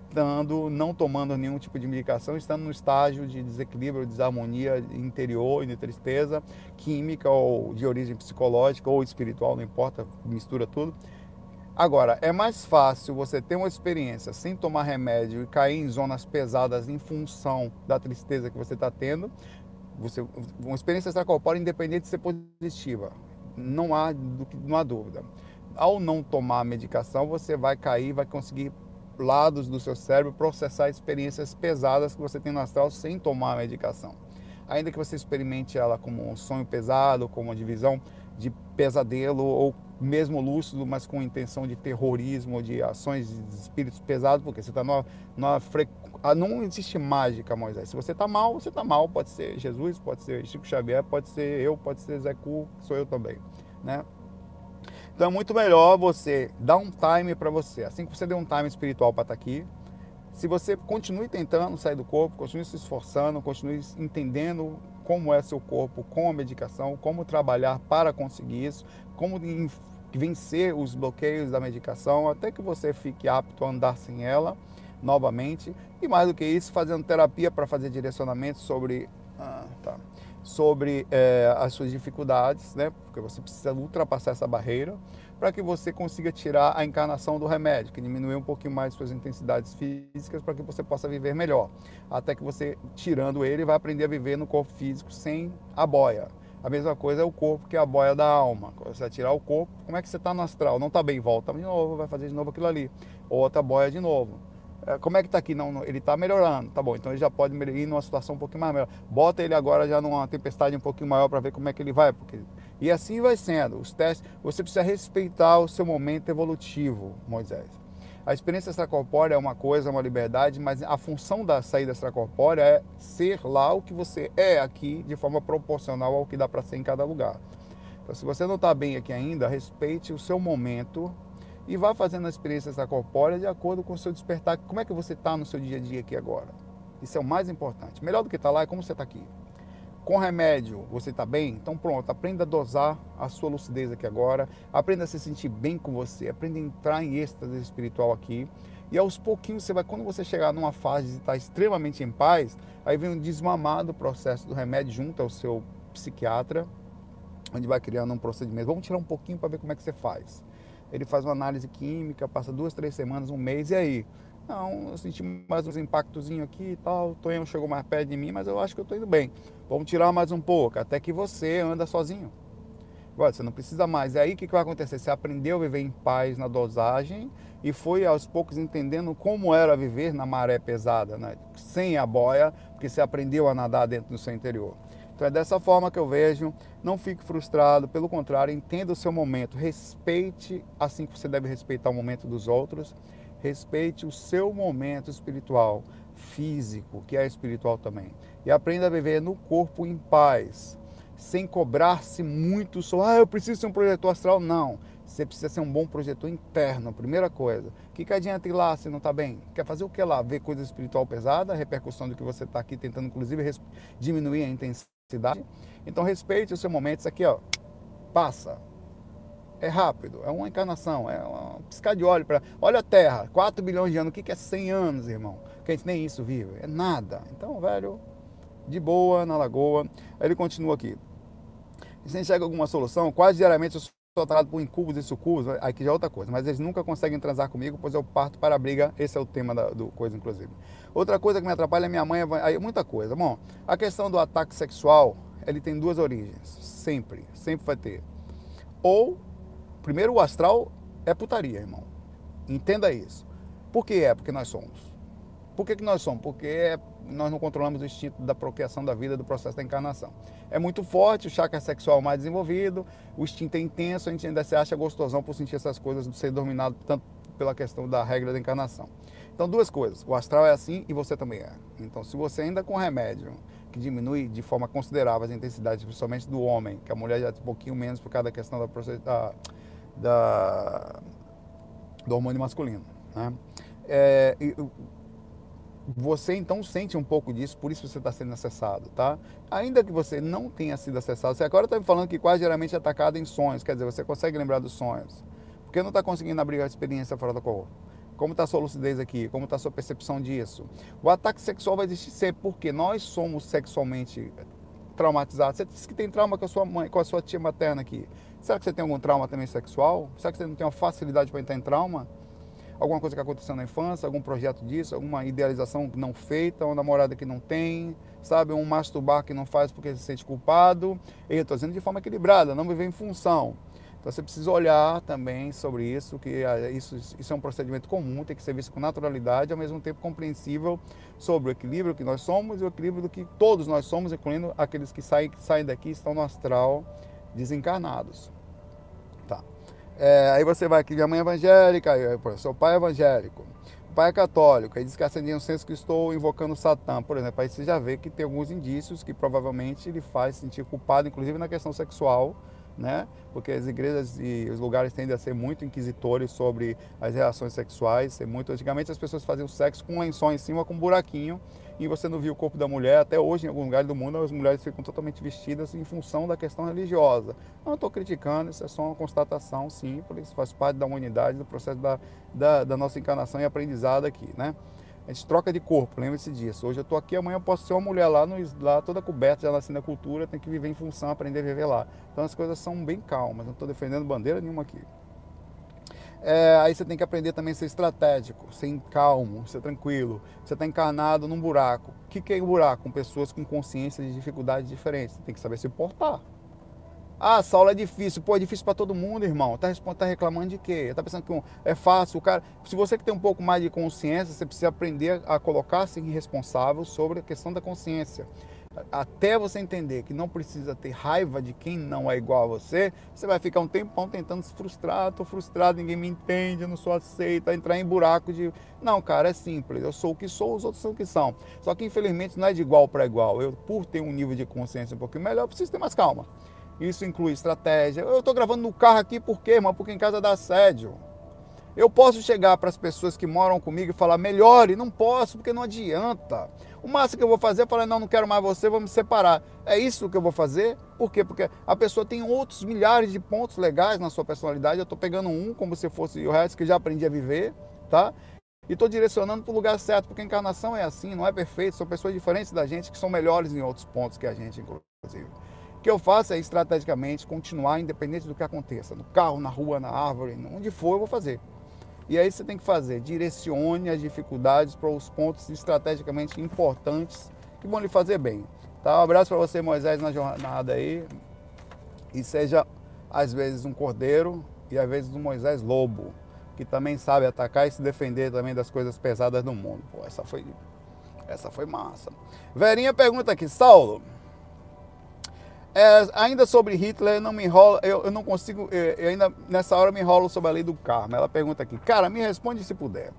estando, não tomando nenhum tipo de medicação, estando no estágio de desequilíbrio, desarmonia interior e de tristeza, química ou de origem psicológica ou espiritual, não importa, mistura tudo. Agora, é mais fácil você ter uma experiência sem tomar remédio e cair em zonas pesadas em função da tristeza que você está tendo. Você, uma experiência extracorpórea independente de ser positiva, não há, não há dúvida ao não tomar medicação, você vai cair, vai conseguir lados do seu cérebro processar experiências pesadas que você tem no astral sem tomar a medicação. Ainda que você experimente ela como um sonho pesado, como uma divisão de pesadelo ou mesmo lúcido, mas com intenção de terrorismo, de ações de espíritos pesados, porque você está numa, numa. Ah, não existe mágica, Moisés. Se você está mal, você está mal. Pode ser Jesus, pode ser Chico Xavier, pode ser eu, pode ser Zé Cu, sou eu também, né? Então é muito melhor você dar um time para você. Assim que você deu um time espiritual para estar tá aqui, se você continue tentando sair do corpo, continue se esforçando, continue entendendo como é seu corpo com a medicação, como trabalhar para conseguir isso, como vencer os bloqueios da medicação, até que você fique apto a andar sem ela novamente. E mais do que isso, fazendo terapia para fazer direcionamento sobre, sobre é, as suas dificuldades, né? porque você precisa ultrapassar essa barreira para que você consiga tirar a encarnação do remédio, que diminui um pouquinho mais suas intensidades físicas para que você possa viver melhor. Até que você, tirando ele, vai aprender a viver no corpo físico sem a boia. A mesma coisa é o corpo, que é a boia da alma. Você vai tirar o corpo, como é que você está no astral? Não está bem, volta de novo, vai fazer de novo aquilo ali. Outra boia de novo. É, como é que está aqui? Não, ele está melhorando. Tá bom, então ele já pode ir numa situação um pouquinho mais melhor. Bota ele agora já numa tempestade um pouquinho maior para ver como é que ele vai. Porque... E assim vai sendo. Os testes, você precisa respeitar o seu momento evolutivo, Moisés. A experiência extracorpórea é uma coisa, é uma liberdade, mas a função da saída extracorpórea é ser lá o que você é aqui, de forma proporcional ao que dá para ser em cada lugar. Então, se você não está bem aqui ainda, respeite o seu momento e vá fazendo a experiência extracorpórea de acordo com o seu despertar. Como é que você está no seu dia a dia aqui agora? Isso é o mais importante. Melhor do que estar tá lá é como você está aqui com remédio você está bem? Então pronto, aprenda a dosar a sua lucidez aqui agora, aprenda a se sentir bem com você, aprenda a entrar em êxtase espiritual aqui. E aos pouquinhos você vai, quando você chegar numa fase de estar extremamente em paz, aí vem um desmamado processo do remédio junto ao seu psiquiatra, onde vai criando um procedimento. Vamos tirar um pouquinho para ver como é que você faz. Ele faz uma análise química, passa duas, três semanas, um mês, e aí? Não, eu senti mais uns impactozinhos aqui e tal. O Tonhão chegou mais perto de mim, mas eu acho que eu estou indo bem. Vamos tirar mais um pouco, até que você anda sozinho. Agora, você não precisa mais. E aí o que, que vai acontecer? Você aprendeu a viver em paz na dosagem e foi aos poucos entendendo como era viver na maré pesada, né? sem a boia, porque você aprendeu a nadar dentro do seu interior. Então é dessa forma que eu vejo. Não fique frustrado, pelo contrário, entenda o seu momento, respeite assim que você deve respeitar o momento dos outros respeite o seu momento espiritual, físico, que é espiritual também. E aprenda a viver no corpo em paz, sem cobrar-se muito só, ah, eu preciso ser um projetor astral. Não. Você precisa ser um bom projetor interno, primeira coisa. O que, que adianta ir lá se não está bem? Quer fazer o que lá? Ver coisa espiritual pesada, repercussão do que você está aqui tentando, inclusive, diminuir a intensidade. Então, respeite o seu momento. Isso aqui, ó, passa é rápido, é uma encarnação, é um piscar de óleo para. Olha a Terra, 4 bilhões de anos, o que é 100 anos, irmão? Que a gente nem isso vive, é nada. Então, velho, de boa na lagoa. Aí ele continua aqui. E se enxerga alguma solução, quase diariamente eu sou tratado por incubos e sucubos, aqui já é outra coisa, mas eles nunca conseguem transar comigo, pois eu parto para a briga, esse é o tema da, do coisa, inclusive. Outra coisa que me atrapalha é minha mãe, aí muita coisa. Bom, a questão do ataque sexual, ele tem duas origens, sempre, sempre vai ter. Ou Primeiro, o astral é putaria, irmão. Entenda isso. Por que é? Porque nós somos. Por que, que nós somos? Porque nós não controlamos o instinto da procriação da vida, do processo da encarnação. É muito forte, o chakra sexual mais desenvolvido, o instinto é intenso, a gente ainda se acha gostosão por sentir essas coisas, ser dominado tanto pela questão da regra da encarnação. Então, duas coisas. O astral é assim e você também é. Então, se você ainda com remédio que diminui de forma considerável as intensidades, principalmente do homem, que a mulher já tem um pouquinho menos por causa da questão da, da da, do hormônio masculino. Né? É, você então sente um pouco disso, por isso você está sendo acessado, tá? Ainda que você não tenha sido acessado, você agora está me falando que quase geralmente é atacado em sonhos, quer dizer, você consegue lembrar dos sonhos. Porque não está conseguindo abrir a experiência fora do corpo. Como está a sua lucidez aqui? Como está a sua percepção disso? O ataque sexual vai existir sempre, porque nós somos sexualmente traumatizados. Você disse que tem trauma com a sua mãe, com a sua tia materna aqui. Será que você tem algum trauma também sexual? Será que você não tem uma facilidade para entrar em trauma? Alguma coisa que aconteceu na infância, algum projeto disso, alguma idealização não feita, uma namorada que não tem, sabe? Um masturbar que não faz porque se sente culpado. E eu estou dizendo de forma equilibrada, não viver em função. Então você precisa olhar também sobre isso, que ah, isso, isso é um procedimento comum, tem que ser visto com naturalidade, ao mesmo tempo compreensível sobre o equilíbrio que nós somos e o equilíbrio do que todos nós somos, incluindo aqueles que saem, que saem daqui e estão no astral desencarnados. Tá. É, aí você vai aqui, minha mãe é evangélica, seu pai é evangélico, o pai é católico, aí diz que acendeu um senso que estou invocando Satã, por exemplo. Aí você já vê que tem alguns indícios que provavelmente ele faz sentir culpado, inclusive na questão sexual, né? Porque as igrejas e os lugares tendem a ser muito inquisitores sobre as relações sexuais. Ser muito antigamente as pessoas faziam sexo com um lençol em cima, com um buraquinho, e você não via o corpo da mulher. Até hoje, em alguns lugares do mundo, as mulheres ficam totalmente vestidas em função da questão religiosa. Não estou criticando, isso é só uma constatação simples, faz parte da humanidade, do processo da, da, da nossa encarnação e aprendizado aqui, né? A gente troca de corpo, lembre-se disso. Hoje eu estou aqui, amanhã eu posso ser uma mulher lá, no, lá toda coberta, já nasci na cultura, tem que viver em função, aprender a viver lá. Então as coisas são bem calmas, não estou defendendo bandeira nenhuma aqui. É, aí você tem que aprender também a ser estratégico, ser calmo, ser tranquilo. Você está encarnado num buraco. O que, que é um buraco? Com pessoas com consciência de dificuldades diferentes. Você tem que saber se portar. Ah, Saulo é difícil. Pô, é difícil para todo mundo, irmão. Tá, tá reclamando de quê? Tá pensando que é fácil? O cara, se você que tem um pouco mais de consciência, você precisa aprender a colocar-se responsável sobre a questão da consciência. Até você entender que não precisa ter raiva de quem não é igual a você, você vai ficar um tempão tentando se frustrar. Tô frustrado, ninguém me entende, não sou aceito, entrar em buraco de. Não, cara, é simples. Eu sou o que sou, os outros são o que são. Só que infelizmente não é de igual para igual. Eu, por ter um nível de consciência um pouquinho melhor, preciso ter mais calma. Isso inclui estratégia. Eu estou gravando no carro aqui por quê, irmão? Porque em casa dá assédio. Eu posso chegar para as pessoas que moram comigo e falar, melhore. Não posso, porque não adianta. O máximo que eu vou fazer é falar, não, não quero mais você, vamos me separar. É isso que eu vou fazer? Por quê? Porque a pessoa tem outros milhares de pontos legais na sua personalidade. Eu estou pegando um como se fosse o resto que já aprendi a viver, tá? E estou direcionando para o lugar certo, porque a encarnação é assim, não é perfeito. São pessoas diferentes da gente que são melhores em outros pontos que a gente, inclusive. O que eu faço é estrategicamente continuar independente do que aconteça, no carro, na rua, na árvore, onde for eu vou fazer. E aí você tem que fazer, direcione as dificuldades para os pontos estrategicamente importantes que vão lhe fazer bem. Tá? Um abraço para você, Moisés, na jornada aí. E seja às vezes um cordeiro e às vezes um Moisés lobo, que também sabe atacar e se defender também das coisas pesadas do mundo. Pô, essa foi essa foi massa. Verinha pergunta aqui, Saulo, é, ainda sobre Hitler, não me enrola, eu, eu não consigo, eu, eu ainda nessa hora me enrolo sobre a lei do karma. Ela pergunta aqui, cara, me responde se puder.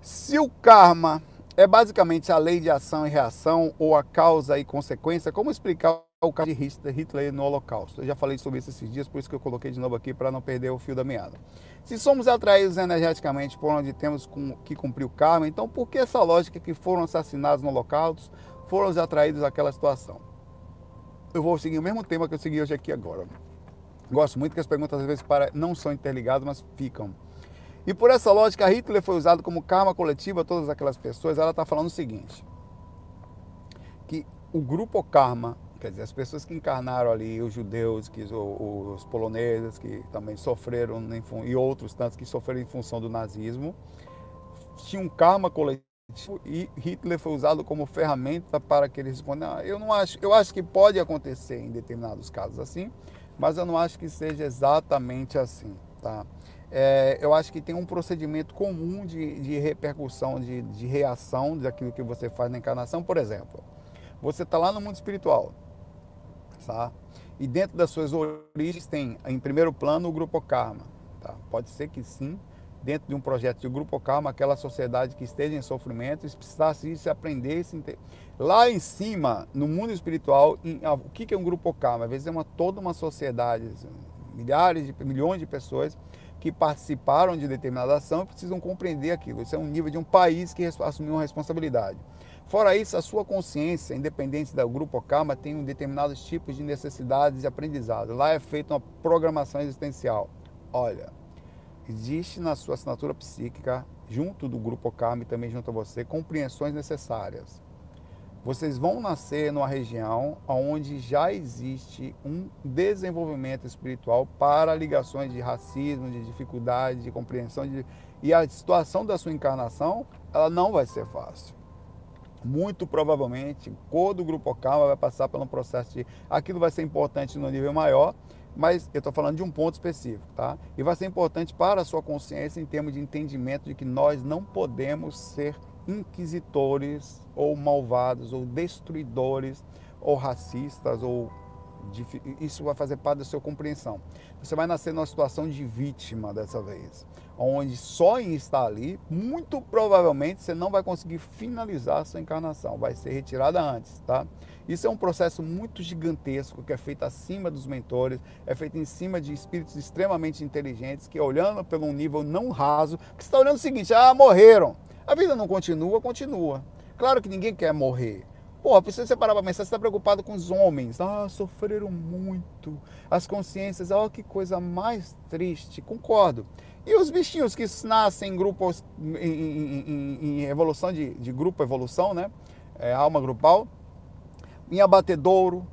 Se o karma é basicamente a lei de ação e reação ou a causa e consequência, como explicar o caso de Hitler no Holocausto? Eu já falei sobre isso esses dias, por isso que eu coloquei de novo aqui para não perder o fio da meada. Se somos atraídos energeticamente por onde temos que cumprir o karma, então por que essa lógica que foram assassinados no Holocausto foram atraídos àquela situação. Eu vou seguir o mesmo tema que eu segui hoje aqui agora. Gosto muito que as perguntas às vezes para, não são interligadas, mas ficam. E por essa lógica, Hitler foi usado como karma coletivo a todas aquelas pessoas. Ela está falando o seguinte: que o grupo karma, quer dizer, as pessoas que encarnaram ali, os judeus, que, os poloneses que também sofreram, e outros tantos que sofreram em função do nazismo, tinham um karma coletivo e Hitler foi usado como ferramenta para que ele respondam. Ah, eu não acho, eu acho que pode acontecer em determinados casos assim, mas eu não acho que seja exatamente assim, tá? É, eu acho que tem um procedimento comum de, de repercussão, de, de reação daquilo que você faz na encarnação. Por exemplo, você está lá no mundo espiritual, tá? E dentro das suas origens tem, em primeiro plano, o grupo karma, tá? Pode ser que sim, dentro de um projeto de Grupo Calma, aquela sociedade que esteja em sofrimento, precisasse se aprender, se lá em cima, no mundo espiritual, em, ah, o que é um Grupo Calma? Às vezes é uma, toda uma sociedade, milhares, de, milhões de pessoas que participaram de determinada ação e precisam compreender aquilo. Isso é um nível de um país que assumiu uma responsabilidade. Fora isso, a sua consciência, independente do grupo Karma, tem um determinados tipos de necessidades e aprendizado. Lá é feita uma programação existencial. Olha, Existe na sua assinatura psíquica, junto do grupo Karma e também junto a você, compreensões necessárias. Vocês vão nascer numa região onde já existe um desenvolvimento espiritual para ligações de racismo, de dificuldade, de compreensão. De... E a situação da sua encarnação, ela não vai ser fácil. Muito provavelmente, o do grupo Karma vai passar por um processo de. Aquilo vai ser importante no nível maior, Mas eu estou falando de um ponto específico, tá? E vai ser importante para a sua consciência em termos de entendimento de que nós não podemos ser inquisitores ou malvados ou destruidores ou racistas ou isso vai fazer parte da sua compreensão. Você vai nascer numa situação de vítima dessa vez, onde só em estar ali, muito provavelmente você não vai conseguir finalizar a sua encarnação, vai ser retirada antes, tá? Isso é um processo muito gigantesco que é feito acima dos mentores, é feito em cima de espíritos extremamente inteligentes que olhando pelo um nível não raso, que está olhando o seguinte: ah, morreram. A vida não continua, continua. Claro que ninguém quer morrer. Porra, precisa você parar para pensar, você está preocupado com os homens. Ah, sofreram muito. As consciências, oh, que coisa mais triste. Concordo. E os bichinhos que nascem em grupos, em, em, em, em evolução de, de, grupo, evolução, né? É, alma grupal, em abatedouro,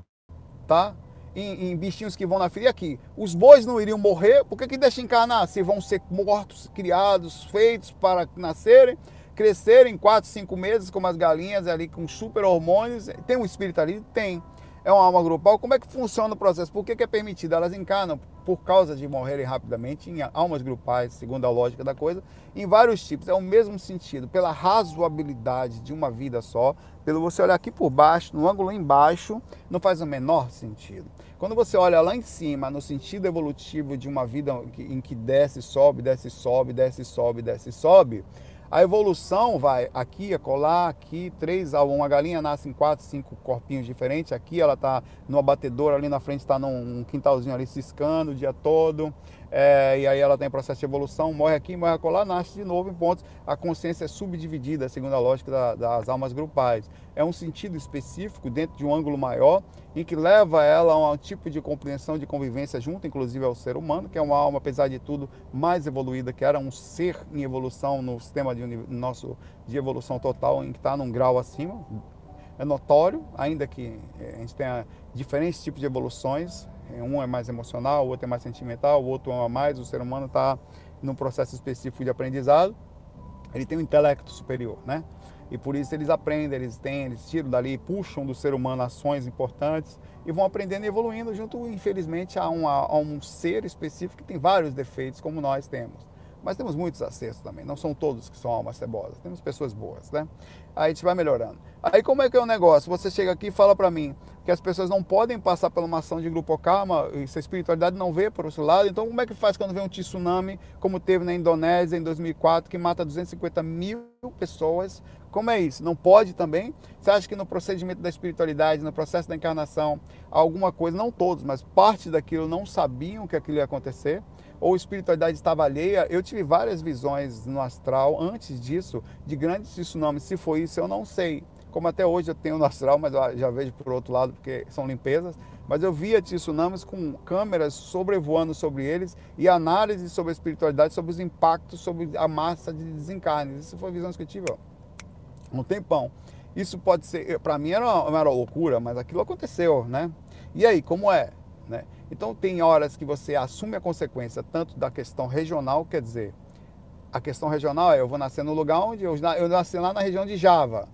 tá? Em, em, bichinhos que vão na fria aqui. Os bois não iriam morrer, por que, que deixa encarnar? Se vão ser mortos, criados, feitos para nascerem crescerem em 4, 5 meses, como as galinhas ali com super hormônios. Tem um espírito ali? Tem. É uma alma grupal. Como é que funciona o processo? Por que, que é permitido? Elas encarnam por causa de morrerem rapidamente em almas grupais, segundo a lógica da coisa, em vários tipos. É o mesmo sentido, pela razoabilidade de uma vida só, pelo você olhar aqui por baixo, no ângulo embaixo, não faz o menor sentido. Quando você olha lá em cima, no sentido evolutivo de uma vida em que desce, sobe, desce, sobe, desce, sobe, desce, sobe, a evolução vai aqui, colar, aqui, três, uma galinha nasce em quatro, cinco corpinhos diferentes. Aqui ela está no abatedor, ali na frente está num quintalzinho ali ciscando o dia todo. É, e aí ela tem processo de evolução, morre aqui, morre acolá, nasce de novo em pontos. A consciência é subdividida, segundo a lógica da, das almas grupais. É um sentido específico dentro de um ângulo maior, em que leva ela a um tipo de compreensão de convivência junto, inclusive ao ser humano, que é uma alma, apesar de tudo, mais evoluída, que era um ser em evolução no sistema de, nosso, de evolução total, em que está num grau acima. É notório, ainda que eh, a gente tenha diferentes tipos de evoluções, um é mais emocional, o outro é mais sentimental, o outro ama mais. O ser humano está num processo específico de aprendizado. Ele tem um intelecto superior, né? E por isso eles aprendem, eles têm, eles tiram dali, puxam do ser humano ações importantes e vão aprendendo e evoluindo junto, infelizmente, a a um ser específico que tem vários defeitos, como nós temos. Mas temos muitos acertos também, não são todos que são almas cebosas, temos pessoas boas, né? Aí a gente vai melhorando. Aí como é que é o negócio? Você chega aqui e fala para mim que as pessoas não podem passar pela uma ação de grupo karma, e se a espiritualidade não vê por esse lado, então como é que faz quando vem um tsunami, como teve na Indonésia em 2004, que mata 250 mil pessoas? Como é isso? Não pode também? Você acha que no procedimento da espiritualidade, no processo da encarnação, alguma coisa, não todos, mas parte daquilo não sabiam que aquilo ia acontecer? Ou espiritualidade estava alheia, eu tive várias visões no astral antes disso, de grandes tsunamis. Se foi isso, eu não sei. Como até hoje eu tenho no astral, mas já vejo por outro lado, porque são limpezas. Mas eu via tsunamis com câmeras sobrevoando sobre eles e análise sobre a espiritualidade, sobre os impactos, sobre a massa de desencarnes. Isso foi visões que eu tive ó, um tempão. Isso pode ser, para mim era uma, era uma loucura, mas aquilo aconteceu, né? E aí, como é? Né? Então tem horas que você assume a consequência tanto da questão regional, quer dizer, a questão regional é eu vou nascer no lugar onde eu, eu nasci lá na região de Java.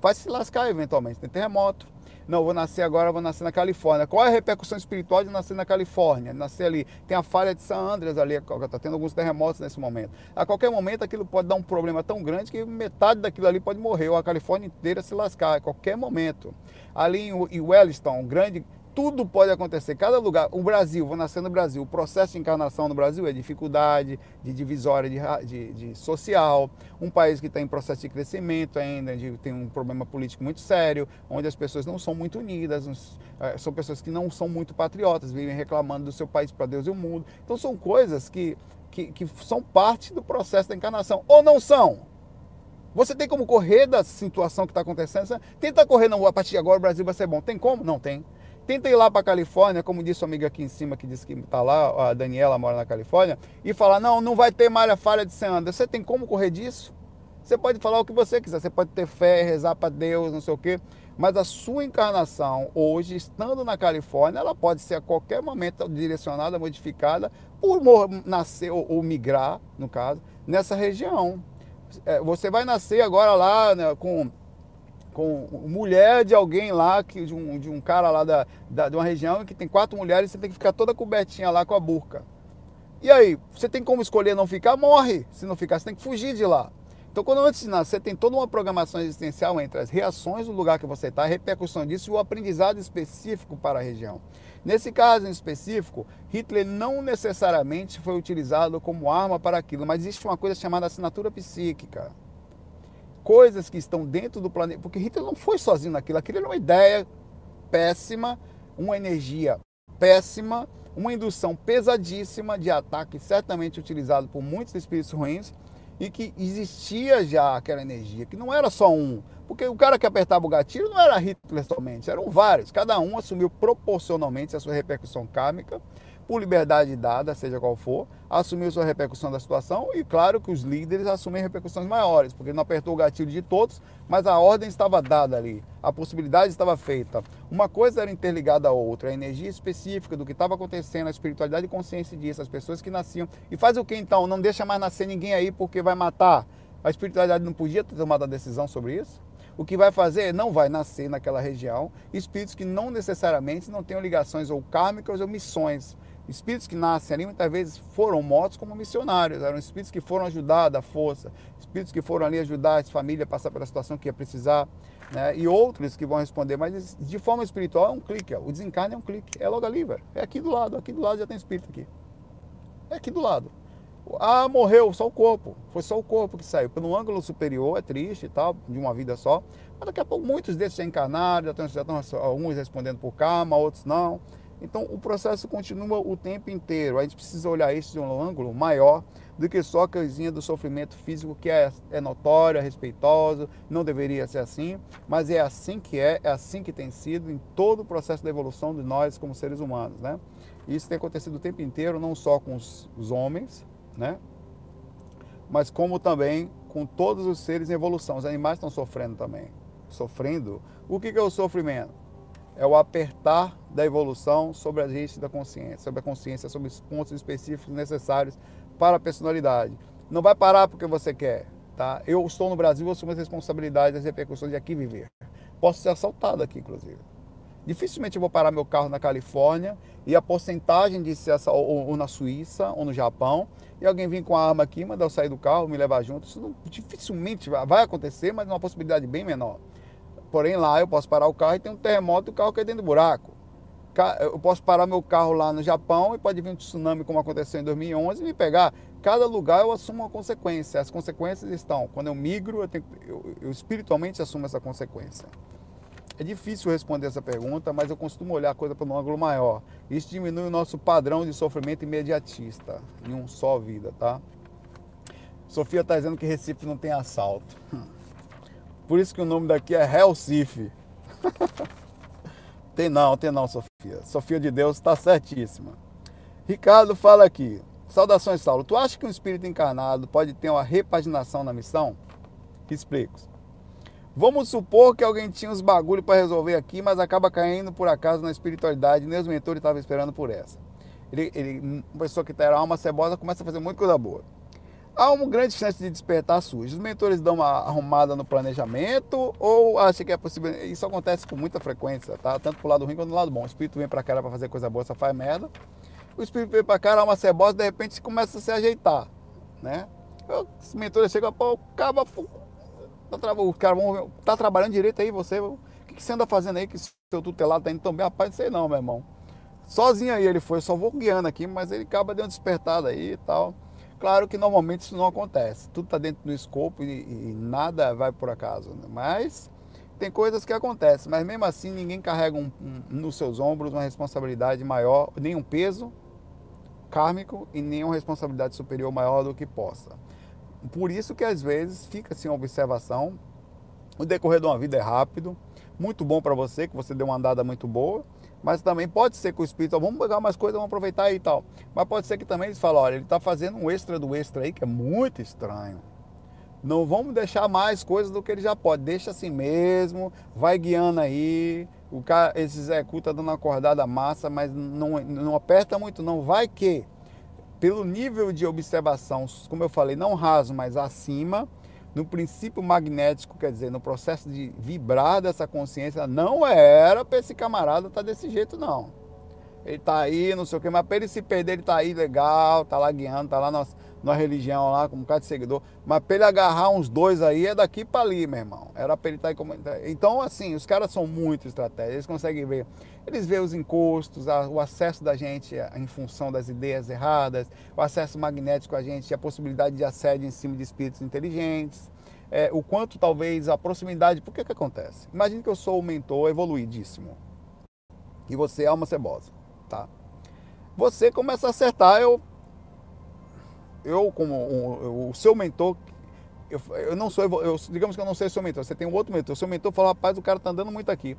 Vai se lascar eventualmente, tem terremoto. Não, vou nascer agora, vou nascer na Califórnia. Qual é a repercussão espiritual de nascer na Califórnia? Nascer ali. Tem a falha de San Andreas ali, está tendo alguns terremotos nesse momento. A qualquer momento aquilo pode dar um problema tão grande que metade daquilo ali pode morrer, ou a Califórnia inteira se lascar, a qualquer momento. Ali em Wellington, um grande tudo pode acontecer. Cada lugar, o Brasil, vou nascer no Brasil, o processo de encarnação no Brasil é dificuldade, de divisória de, de, de social, um país que está em processo de crescimento ainda, de, tem um problema político muito sério, onde as pessoas não são muito unidas, é, são pessoas que não são muito patriotas, vivem reclamando do seu país para Deus e o mundo. Então são coisas que, que, que são parte do processo da encarnação, ou não são. Você tem como correr da situação que está acontecendo? Tenta correr, não, a partir de agora o Brasil vai ser bom. Tem como? Não tem. Tenta ir lá para a Califórnia, como disse o amigo aqui em cima que disse que está lá, a Daniela mora na Califórnia, e falar: não, não vai ter malha falha de Seanda. Você tem como correr disso? Você pode falar o que você quiser, você pode ter fé, rezar para Deus, não sei o quê, mas a sua encarnação hoje, estando na Califórnia, ela pode ser a qualquer momento direcionada, modificada por nascer ou, ou migrar, no caso, nessa região. É, você vai nascer agora lá né, com com mulher de alguém lá, que, de, um, de um cara lá da, da, de uma região que tem quatro mulheres, você tem que ficar toda cobertinha lá com a burca. E aí, você tem como escolher não ficar? Morre. Se não ficar, você tem que fugir de lá. Então, quando antes de nascer, tem toda uma programação existencial entre as reações do lugar que você está, a repercussão disso e o aprendizado específico para a região. Nesse caso em específico, Hitler não necessariamente foi utilizado como arma para aquilo, mas existe uma coisa chamada assinatura psíquica. Coisas que estão dentro do planeta. Porque Hitler não foi sozinho naquilo, aquilo era uma ideia péssima, uma energia péssima, uma indução pesadíssima de ataque, certamente utilizado por muitos espíritos ruins e que existia já aquela energia, que não era só um. Porque o cara que apertava o gatilho não era Hitler somente, eram vários. Cada um assumiu proporcionalmente a sua repercussão kármica por liberdade dada, seja qual for, assumiu sua repercussão da situação e claro que os líderes assumem repercussões maiores, porque não apertou o gatilho de todos, mas a ordem estava dada ali, a possibilidade estava feita. Uma coisa era interligada à outra, a energia específica do que estava acontecendo, a espiritualidade e consciência disso, as pessoas que nasciam. E faz o que então? Não deixa mais nascer ninguém aí porque vai matar. A espiritualidade não podia ter tomado a decisão sobre isso? o que vai fazer não vai nascer naquela região espíritos que não necessariamente não tenham ligações ou kármicas ou missões. Espíritos que nascem ali muitas vezes foram mortos como missionários, eram espíritos que foram ajudar da força, espíritos que foram ali ajudar as famílias a passar pela situação que ia precisar, né? e outros que vão responder, mas de forma espiritual é um clique, o desencarne é um clique, é logo ali, velho. é aqui do lado, aqui do lado já tem espírito aqui, é aqui do lado. Ah, morreu, só o corpo. Foi só o corpo que saiu. Pelo ângulo superior, é triste e tal, de uma vida só. Mas daqui a pouco muitos desses já encarnaram, já estão, já estão alguns respondendo por karma, outros não. Então o processo continua o tempo inteiro. A gente precisa olhar isso de um ângulo maior do que só a coisinha do sofrimento físico que é, é notório, é respeitoso, não deveria ser assim, mas é assim que é, é assim que tem sido em todo o processo da evolução de nós como seres humanos, né? Isso tem acontecido o tempo inteiro, não só com os, os homens, né? Mas como também com todos os seres em evolução. Os animais estão sofrendo também. Sofrendo. O que é o sofrimento? É o apertar da evolução sobre a gente da consciência, sobre a consciência, sobre os pontos específicos necessários para a personalidade. Não vai parar porque você quer, tá? Eu estou no Brasil, eu assumo as responsabilidades, as repercussões de aqui viver. Posso ser assaltado aqui, inclusive. Dificilmente eu vou parar meu carro na Califórnia e a porcentagem de ser ou, ou na Suíça ou no Japão e alguém vir com a arma aqui, mandar eu sair do carro, me levar junto. Isso não, dificilmente vai acontecer, mas é uma possibilidade bem menor. Porém, lá eu posso parar o carro e tem um terremoto e o carro cai dentro do buraco. Eu posso parar meu carro lá no Japão e pode vir um tsunami, como aconteceu em 2011, e me pegar. Cada lugar eu assumo uma consequência. As consequências estão. Quando eu migro, eu, tenho, eu, eu espiritualmente assumo essa consequência. É difícil responder essa pergunta, mas eu costumo olhar a coisa para um ângulo maior. Isso diminui o nosso padrão de sofrimento imediatista, em um só vida, tá? Sofia está dizendo que Recife não tem assalto. Por isso que o nome daqui é Recife. [LAUGHS] tem não, tem não, Sofia. Sofia de Deus está certíssima. Ricardo fala aqui. Saudações, Saulo. Tu acha que um espírito encarnado pode ter uma repaginação na missão? Explico. Vamos supor que alguém tinha uns bagulho para resolver aqui, mas acaba caindo por acaso na espiritualidade. Nem os mentores estavam esperando por essa. Ele, ele, uma pessoa que tem alma cebosa começa a fazer muita coisa boa há uma grande chance de despertar sujo. Os mentores dão uma arrumada no planejamento ou acha que é possível? Isso acontece com muita frequência, tá? Tanto pro lado ruim quanto do lado bom. O espírito vem pra cá para fazer coisa boa, só faz merda. O espírito vem pra há uma cebosa, de repente começa a se ajeitar, né? Os mentores chegam, pô, o cara, tá, o cara tá trabalhando direito aí, você, o que, que você anda fazendo aí que seu tutelado tá indo tão bem? Rapaz, não sei não, meu irmão. Sozinho aí ele foi, só vou guiando aqui, mas ele acaba dando despertada aí e tal. Claro que normalmente isso não acontece, tudo está dentro do escopo e, e, nada vai por acaso, né? mas tem coisas que acontecem, mas mesmo assim ninguém carrega um, um, nos seus ombros uma responsabilidade maior, nem um peso kármico e nenhuma responsabilidade superior maior do que possa. Por isso que às vezes fica assim uma observação, o decorrer de uma vida é rápido, muito bom para você, que você deu uma andada muito boa, mas também pode ser que o espírito, vamos pegar mais coisas, vamos aproveitar aí e tal. Mas pode ser que também eles falem, olha, ele está fazendo um extra do extra aí, que é muito estranho. Não vamos deixar mais coisas do que ele já pode. Deixa assim mesmo, vai guiando aí. O cara, esse executa dando uma acordada massa, mas não, não aperta muito não. Vai que, pelo nível de observação, como eu falei, não raso, mas acima, no princípio magnético, quer dizer, no processo de vibrar dessa consciência, não era para esse camarada estar tá desse jeito, não. Ele tá aí, não sei o que, mas para ele se perder, ele tá aí legal, tá lá guiando, tá lá na, na religião lá, com um bocado de seguidor. Mas para ele agarrar uns dois aí, é daqui para ali, meu irmão. Era para ele estar tá. Então, assim, os caras são muito estratégicos, eles conseguem ver. Eles veem os encostos, a, o acesso da gente em função das ideias erradas, o acesso magnético a gente, a possibilidade de assédio em cima de espíritos inteligentes. É, o quanto talvez a proximidade. Por que que acontece? Imagine que eu sou o mentor evoluidíssimo. E você é alma cebosa tá? Você começa a acertar, eu, eu como o, o seu mentor, eu, eu não sou, eu, digamos que eu não sei seu mentor, você tem um outro mentor, seu mentor fala, rapaz, o cara tá andando muito aqui.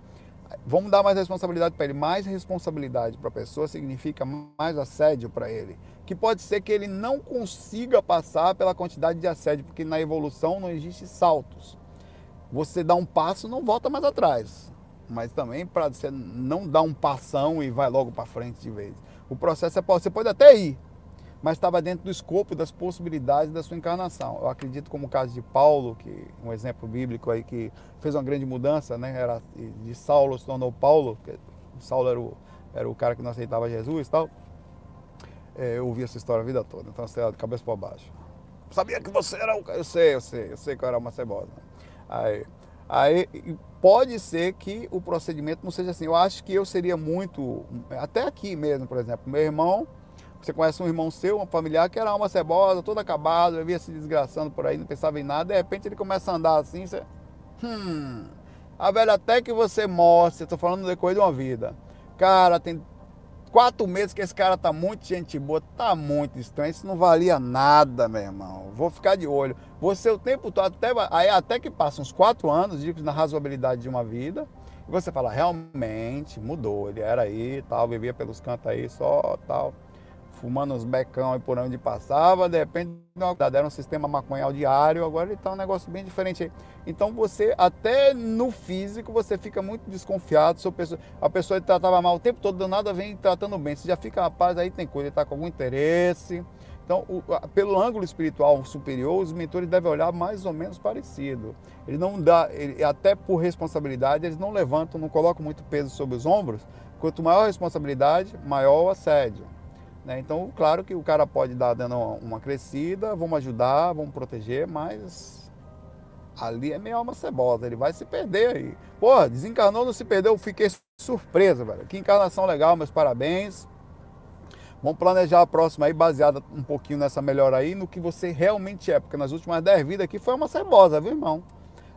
Vamos dar mais responsabilidade para ele. Mais responsabilidade para a pessoa significa mais assédio para ele. Que pode ser que ele não consiga passar pela quantidade de assédio, porque na evolução não existe saltos. Você dá um passo, não volta mais atrás mas também para você não dar um passão e vai logo para frente de vez. O processo é você pode até ir, mas estava dentro do escopo das possibilidades da sua encarnação. Eu acredito como o caso de Paulo, que um exemplo bíblico aí que fez uma grande mudança, né? Era de Saulo se tornou Paulo, que Saulo era o, era o cara que não aceitava Jesus e tal. É, eu ouvi essa história a vida toda, então você era de cabeça para baixo. Sabia que você era o Eu sei, eu sei, eu sei que eu era uma cebosa. Aí, Aí pode ser que o procedimento não seja assim. Eu acho que eu seria muito, até aqui mesmo, por exemplo, meu irmão, você conhece um irmão seu, um familiar que era uma cebosa, todo acabado, vivia se desgraçando por aí, não pensava em nada, de repente ele começa a andar assim, você, hum, a velha até que você mostre, estou falando depois de uma vida. Cara, tem quatro meses que esse cara tá muito gente boa, tá muito estranho, isso não valia nada, meu irmão. Vou ficar de olho. Você o tempo todo, até, aí até que passa uns quatro anos, digo na razoabilidade de uma vida, e você fala, realmente mudou, ele era aí, tal, vivia pelos cantos aí, só tal fumando uns becão aí por onde passava, de repente era um sistema maconhal diário, agora ele está um negócio bem diferente. Então você, até no físico, você fica muito desconfiado, se a pessoa, a pessoa tratava mal o tempo todo, do nada vem tratando bem. Você já fica, rapaz, aí tem coisa, ele está com algum interesse. Então, o, pelo ângulo espiritual superior, os mentores devem olhar mais ou menos parecido. Ele não dá, ele, até por responsabilidade, eles não levantam, não colocam muito peso sobre os ombros. Quanto maior a responsabilidade, maior o assédio. Né? Então, claro que o cara pode dar dando uma crescida, vamos ajudar, vamos proteger, mas ali é meio alma cebosa, ele vai se perder aí. Pô, desencarnou, não se perdeu, fiquei surpreso, velho. Que encarnação legal, meus parabéns. Vamos planejar a próxima aí, baseada um pouquinho nessa melhora aí, no que você realmente é, porque nas últimas 10 vidas aqui foi uma cebosa, viu, irmão?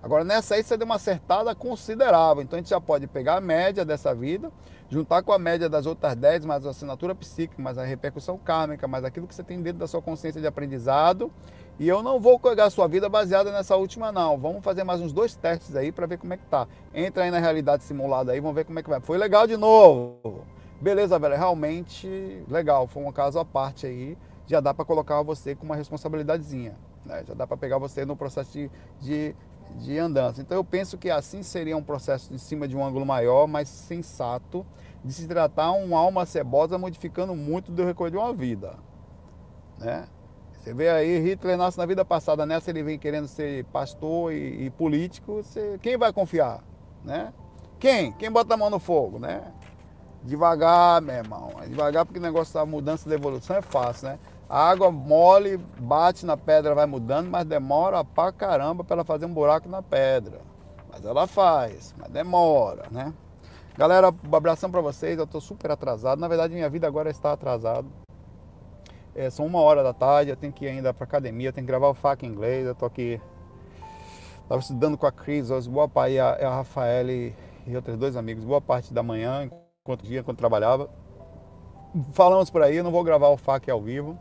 Agora nessa aí você deu uma acertada considerável, então a gente já pode pegar a média dessa vida, juntar com a média das outras 10, mais a assinatura psíquica, mais a repercussão kármica, mais aquilo que você tem dentro da sua consciência de aprendizado. E eu não vou pegar a sua vida baseada nessa última, não. Vamos fazer mais uns dois testes aí para ver como é que tá. Entra aí na realidade simulada aí, vamos ver como é que vai. Foi legal de novo. Beleza, velho, realmente legal. Foi um caso à parte aí. Já dá para colocar você com uma responsabilidadezinha. Né? Já dá para pegar você no processo de, de de andança. Então eu penso que assim seria um processo em cima de um ângulo maior, mais sensato, de se tratar uma alma cebosa modificando muito do recorrer de uma vida. Né? Você vê aí, Hitler nasce na vida passada, nessa ele vem querendo ser pastor e, e político, você, quem vai confiar? Né? Quem? Quem bota a mão no fogo, né? Devagar, meu irmão. É devagar porque o negócio da mudança da evolução é fácil, né? A água mole, bate na pedra, vai mudando, mas demora pra caramba para ela fazer um buraco na pedra. Mas ela faz, mas demora, né? Galera, um abração para vocês. Eu tô super atrasado. Na verdade, minha vida agora está atrasado. É, são uma hora da tarde, eu tenho que ir ainda pra academia, eu tenho que gravar o FAQ em inglês. Eu tô aqui. Tava estudando com a Cris, boa parte e a, a Rafael e, e outros dois amigos, boa parte da manhã, enquanto dia, enquanto trabalhava. Falamos por aí, eu não vou gravar o FAQ ao vivo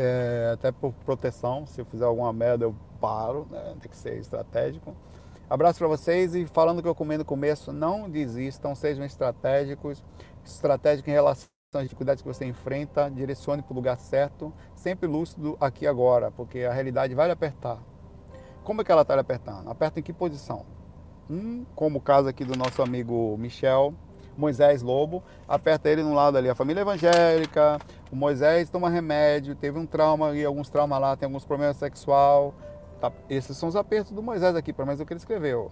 é, até por proteção. Se eu fizer alguma merda, eu paro, né? tem que ser estratégico. Abraço para vocês e falando que eu comi no começo, não desistam, sejam estratégicos, estratégico em relação às dificuldades que você enfrenta, direcione para o lugar certo, sempre lúcido aqui agora, porque a realidade vai lhe apertar. Como é que ela está lhe apertando? Aperta em que posição? Um, como o caso aqui do nosso amigo Michel, Moisés Lobo, aperta ele no lado ali, a família evangélica, o Moisés toma remédio, teve um trauma e alguns traumas lá, tem alguns problemas sexual, Tá, esses são os apertos do Moisés aqui, pelo menos o que ele escreveu.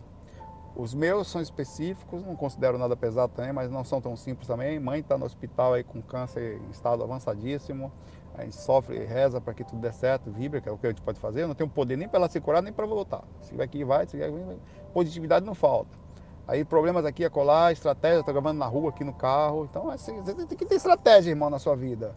Os meus são específicos, não considero nada pesado também, mas não são tão simples também. Mãe está no hospital aí com câncer em estado avançadíssimo. A gente sofre, reza para que tudo dê certo, vibra, que é o que a gente pode fazer. Eu não tenho poder nem para ela se curar, nem para voltar. Se vai aqui, vai, se vai, vai. Positividade não falta. Aí problemas aqui a colar, estratégia, estou gravando na rua, aqui no carro. Então, assim, você tem que ter estratégia, irmão, na sua vida.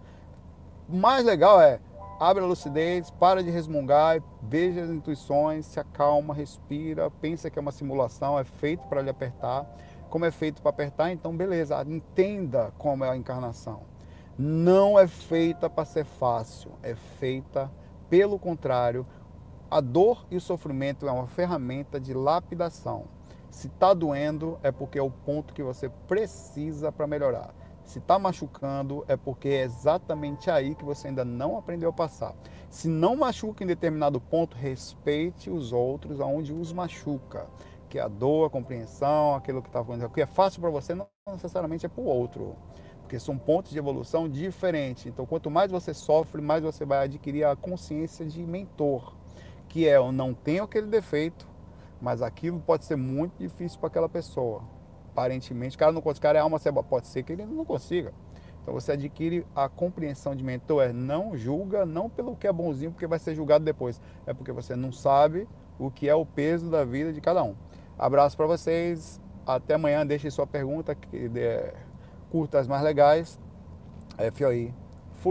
O mais legal é abre a lucidez, para de resmungar, veja as intuições, se acalma, respira, pensa que é uma simulação, é feito para lhe apertar. Como é feito para apertar, então beleza, entenda como é a encarnação. Não é feita para ser fácil, é feita, pelo contrário, a dor e o sofrimento é uma ferramenta de lapidação. Se está doendo, é porque é o ponto que você precisa para melhorar. Se está machucando, é porque é exatamente aí que você ainda não aprendeu a passar. Se não machuca em determinado ponto, respeite os outros aonde os machuca. Que é a dor, a compreensão, aquilo que está acontecendo. O que é fácil para você não necessariamente é para o outro. Porque são pontos de evolução diferentes. Então, quanto mais você sofre, mais você vai adquirir a consciência de mentor. Que é, eu não tenho aquele defeito, mas aquilo pode ser muito difícil para aquela pessoa aparentemente, o cara não consegue, cara é alma cebola, pode ser que ele não consiga. Então você adquire a compreensão de mentor, é não julga, não pelo que é bonzinho, porque vai ser julgado depois, é porque você não sabe o que é o peso da vida de cada um. Abraço para vocês, até amanhã, deixe sua pergunta, é, curtas mais legais, FOI.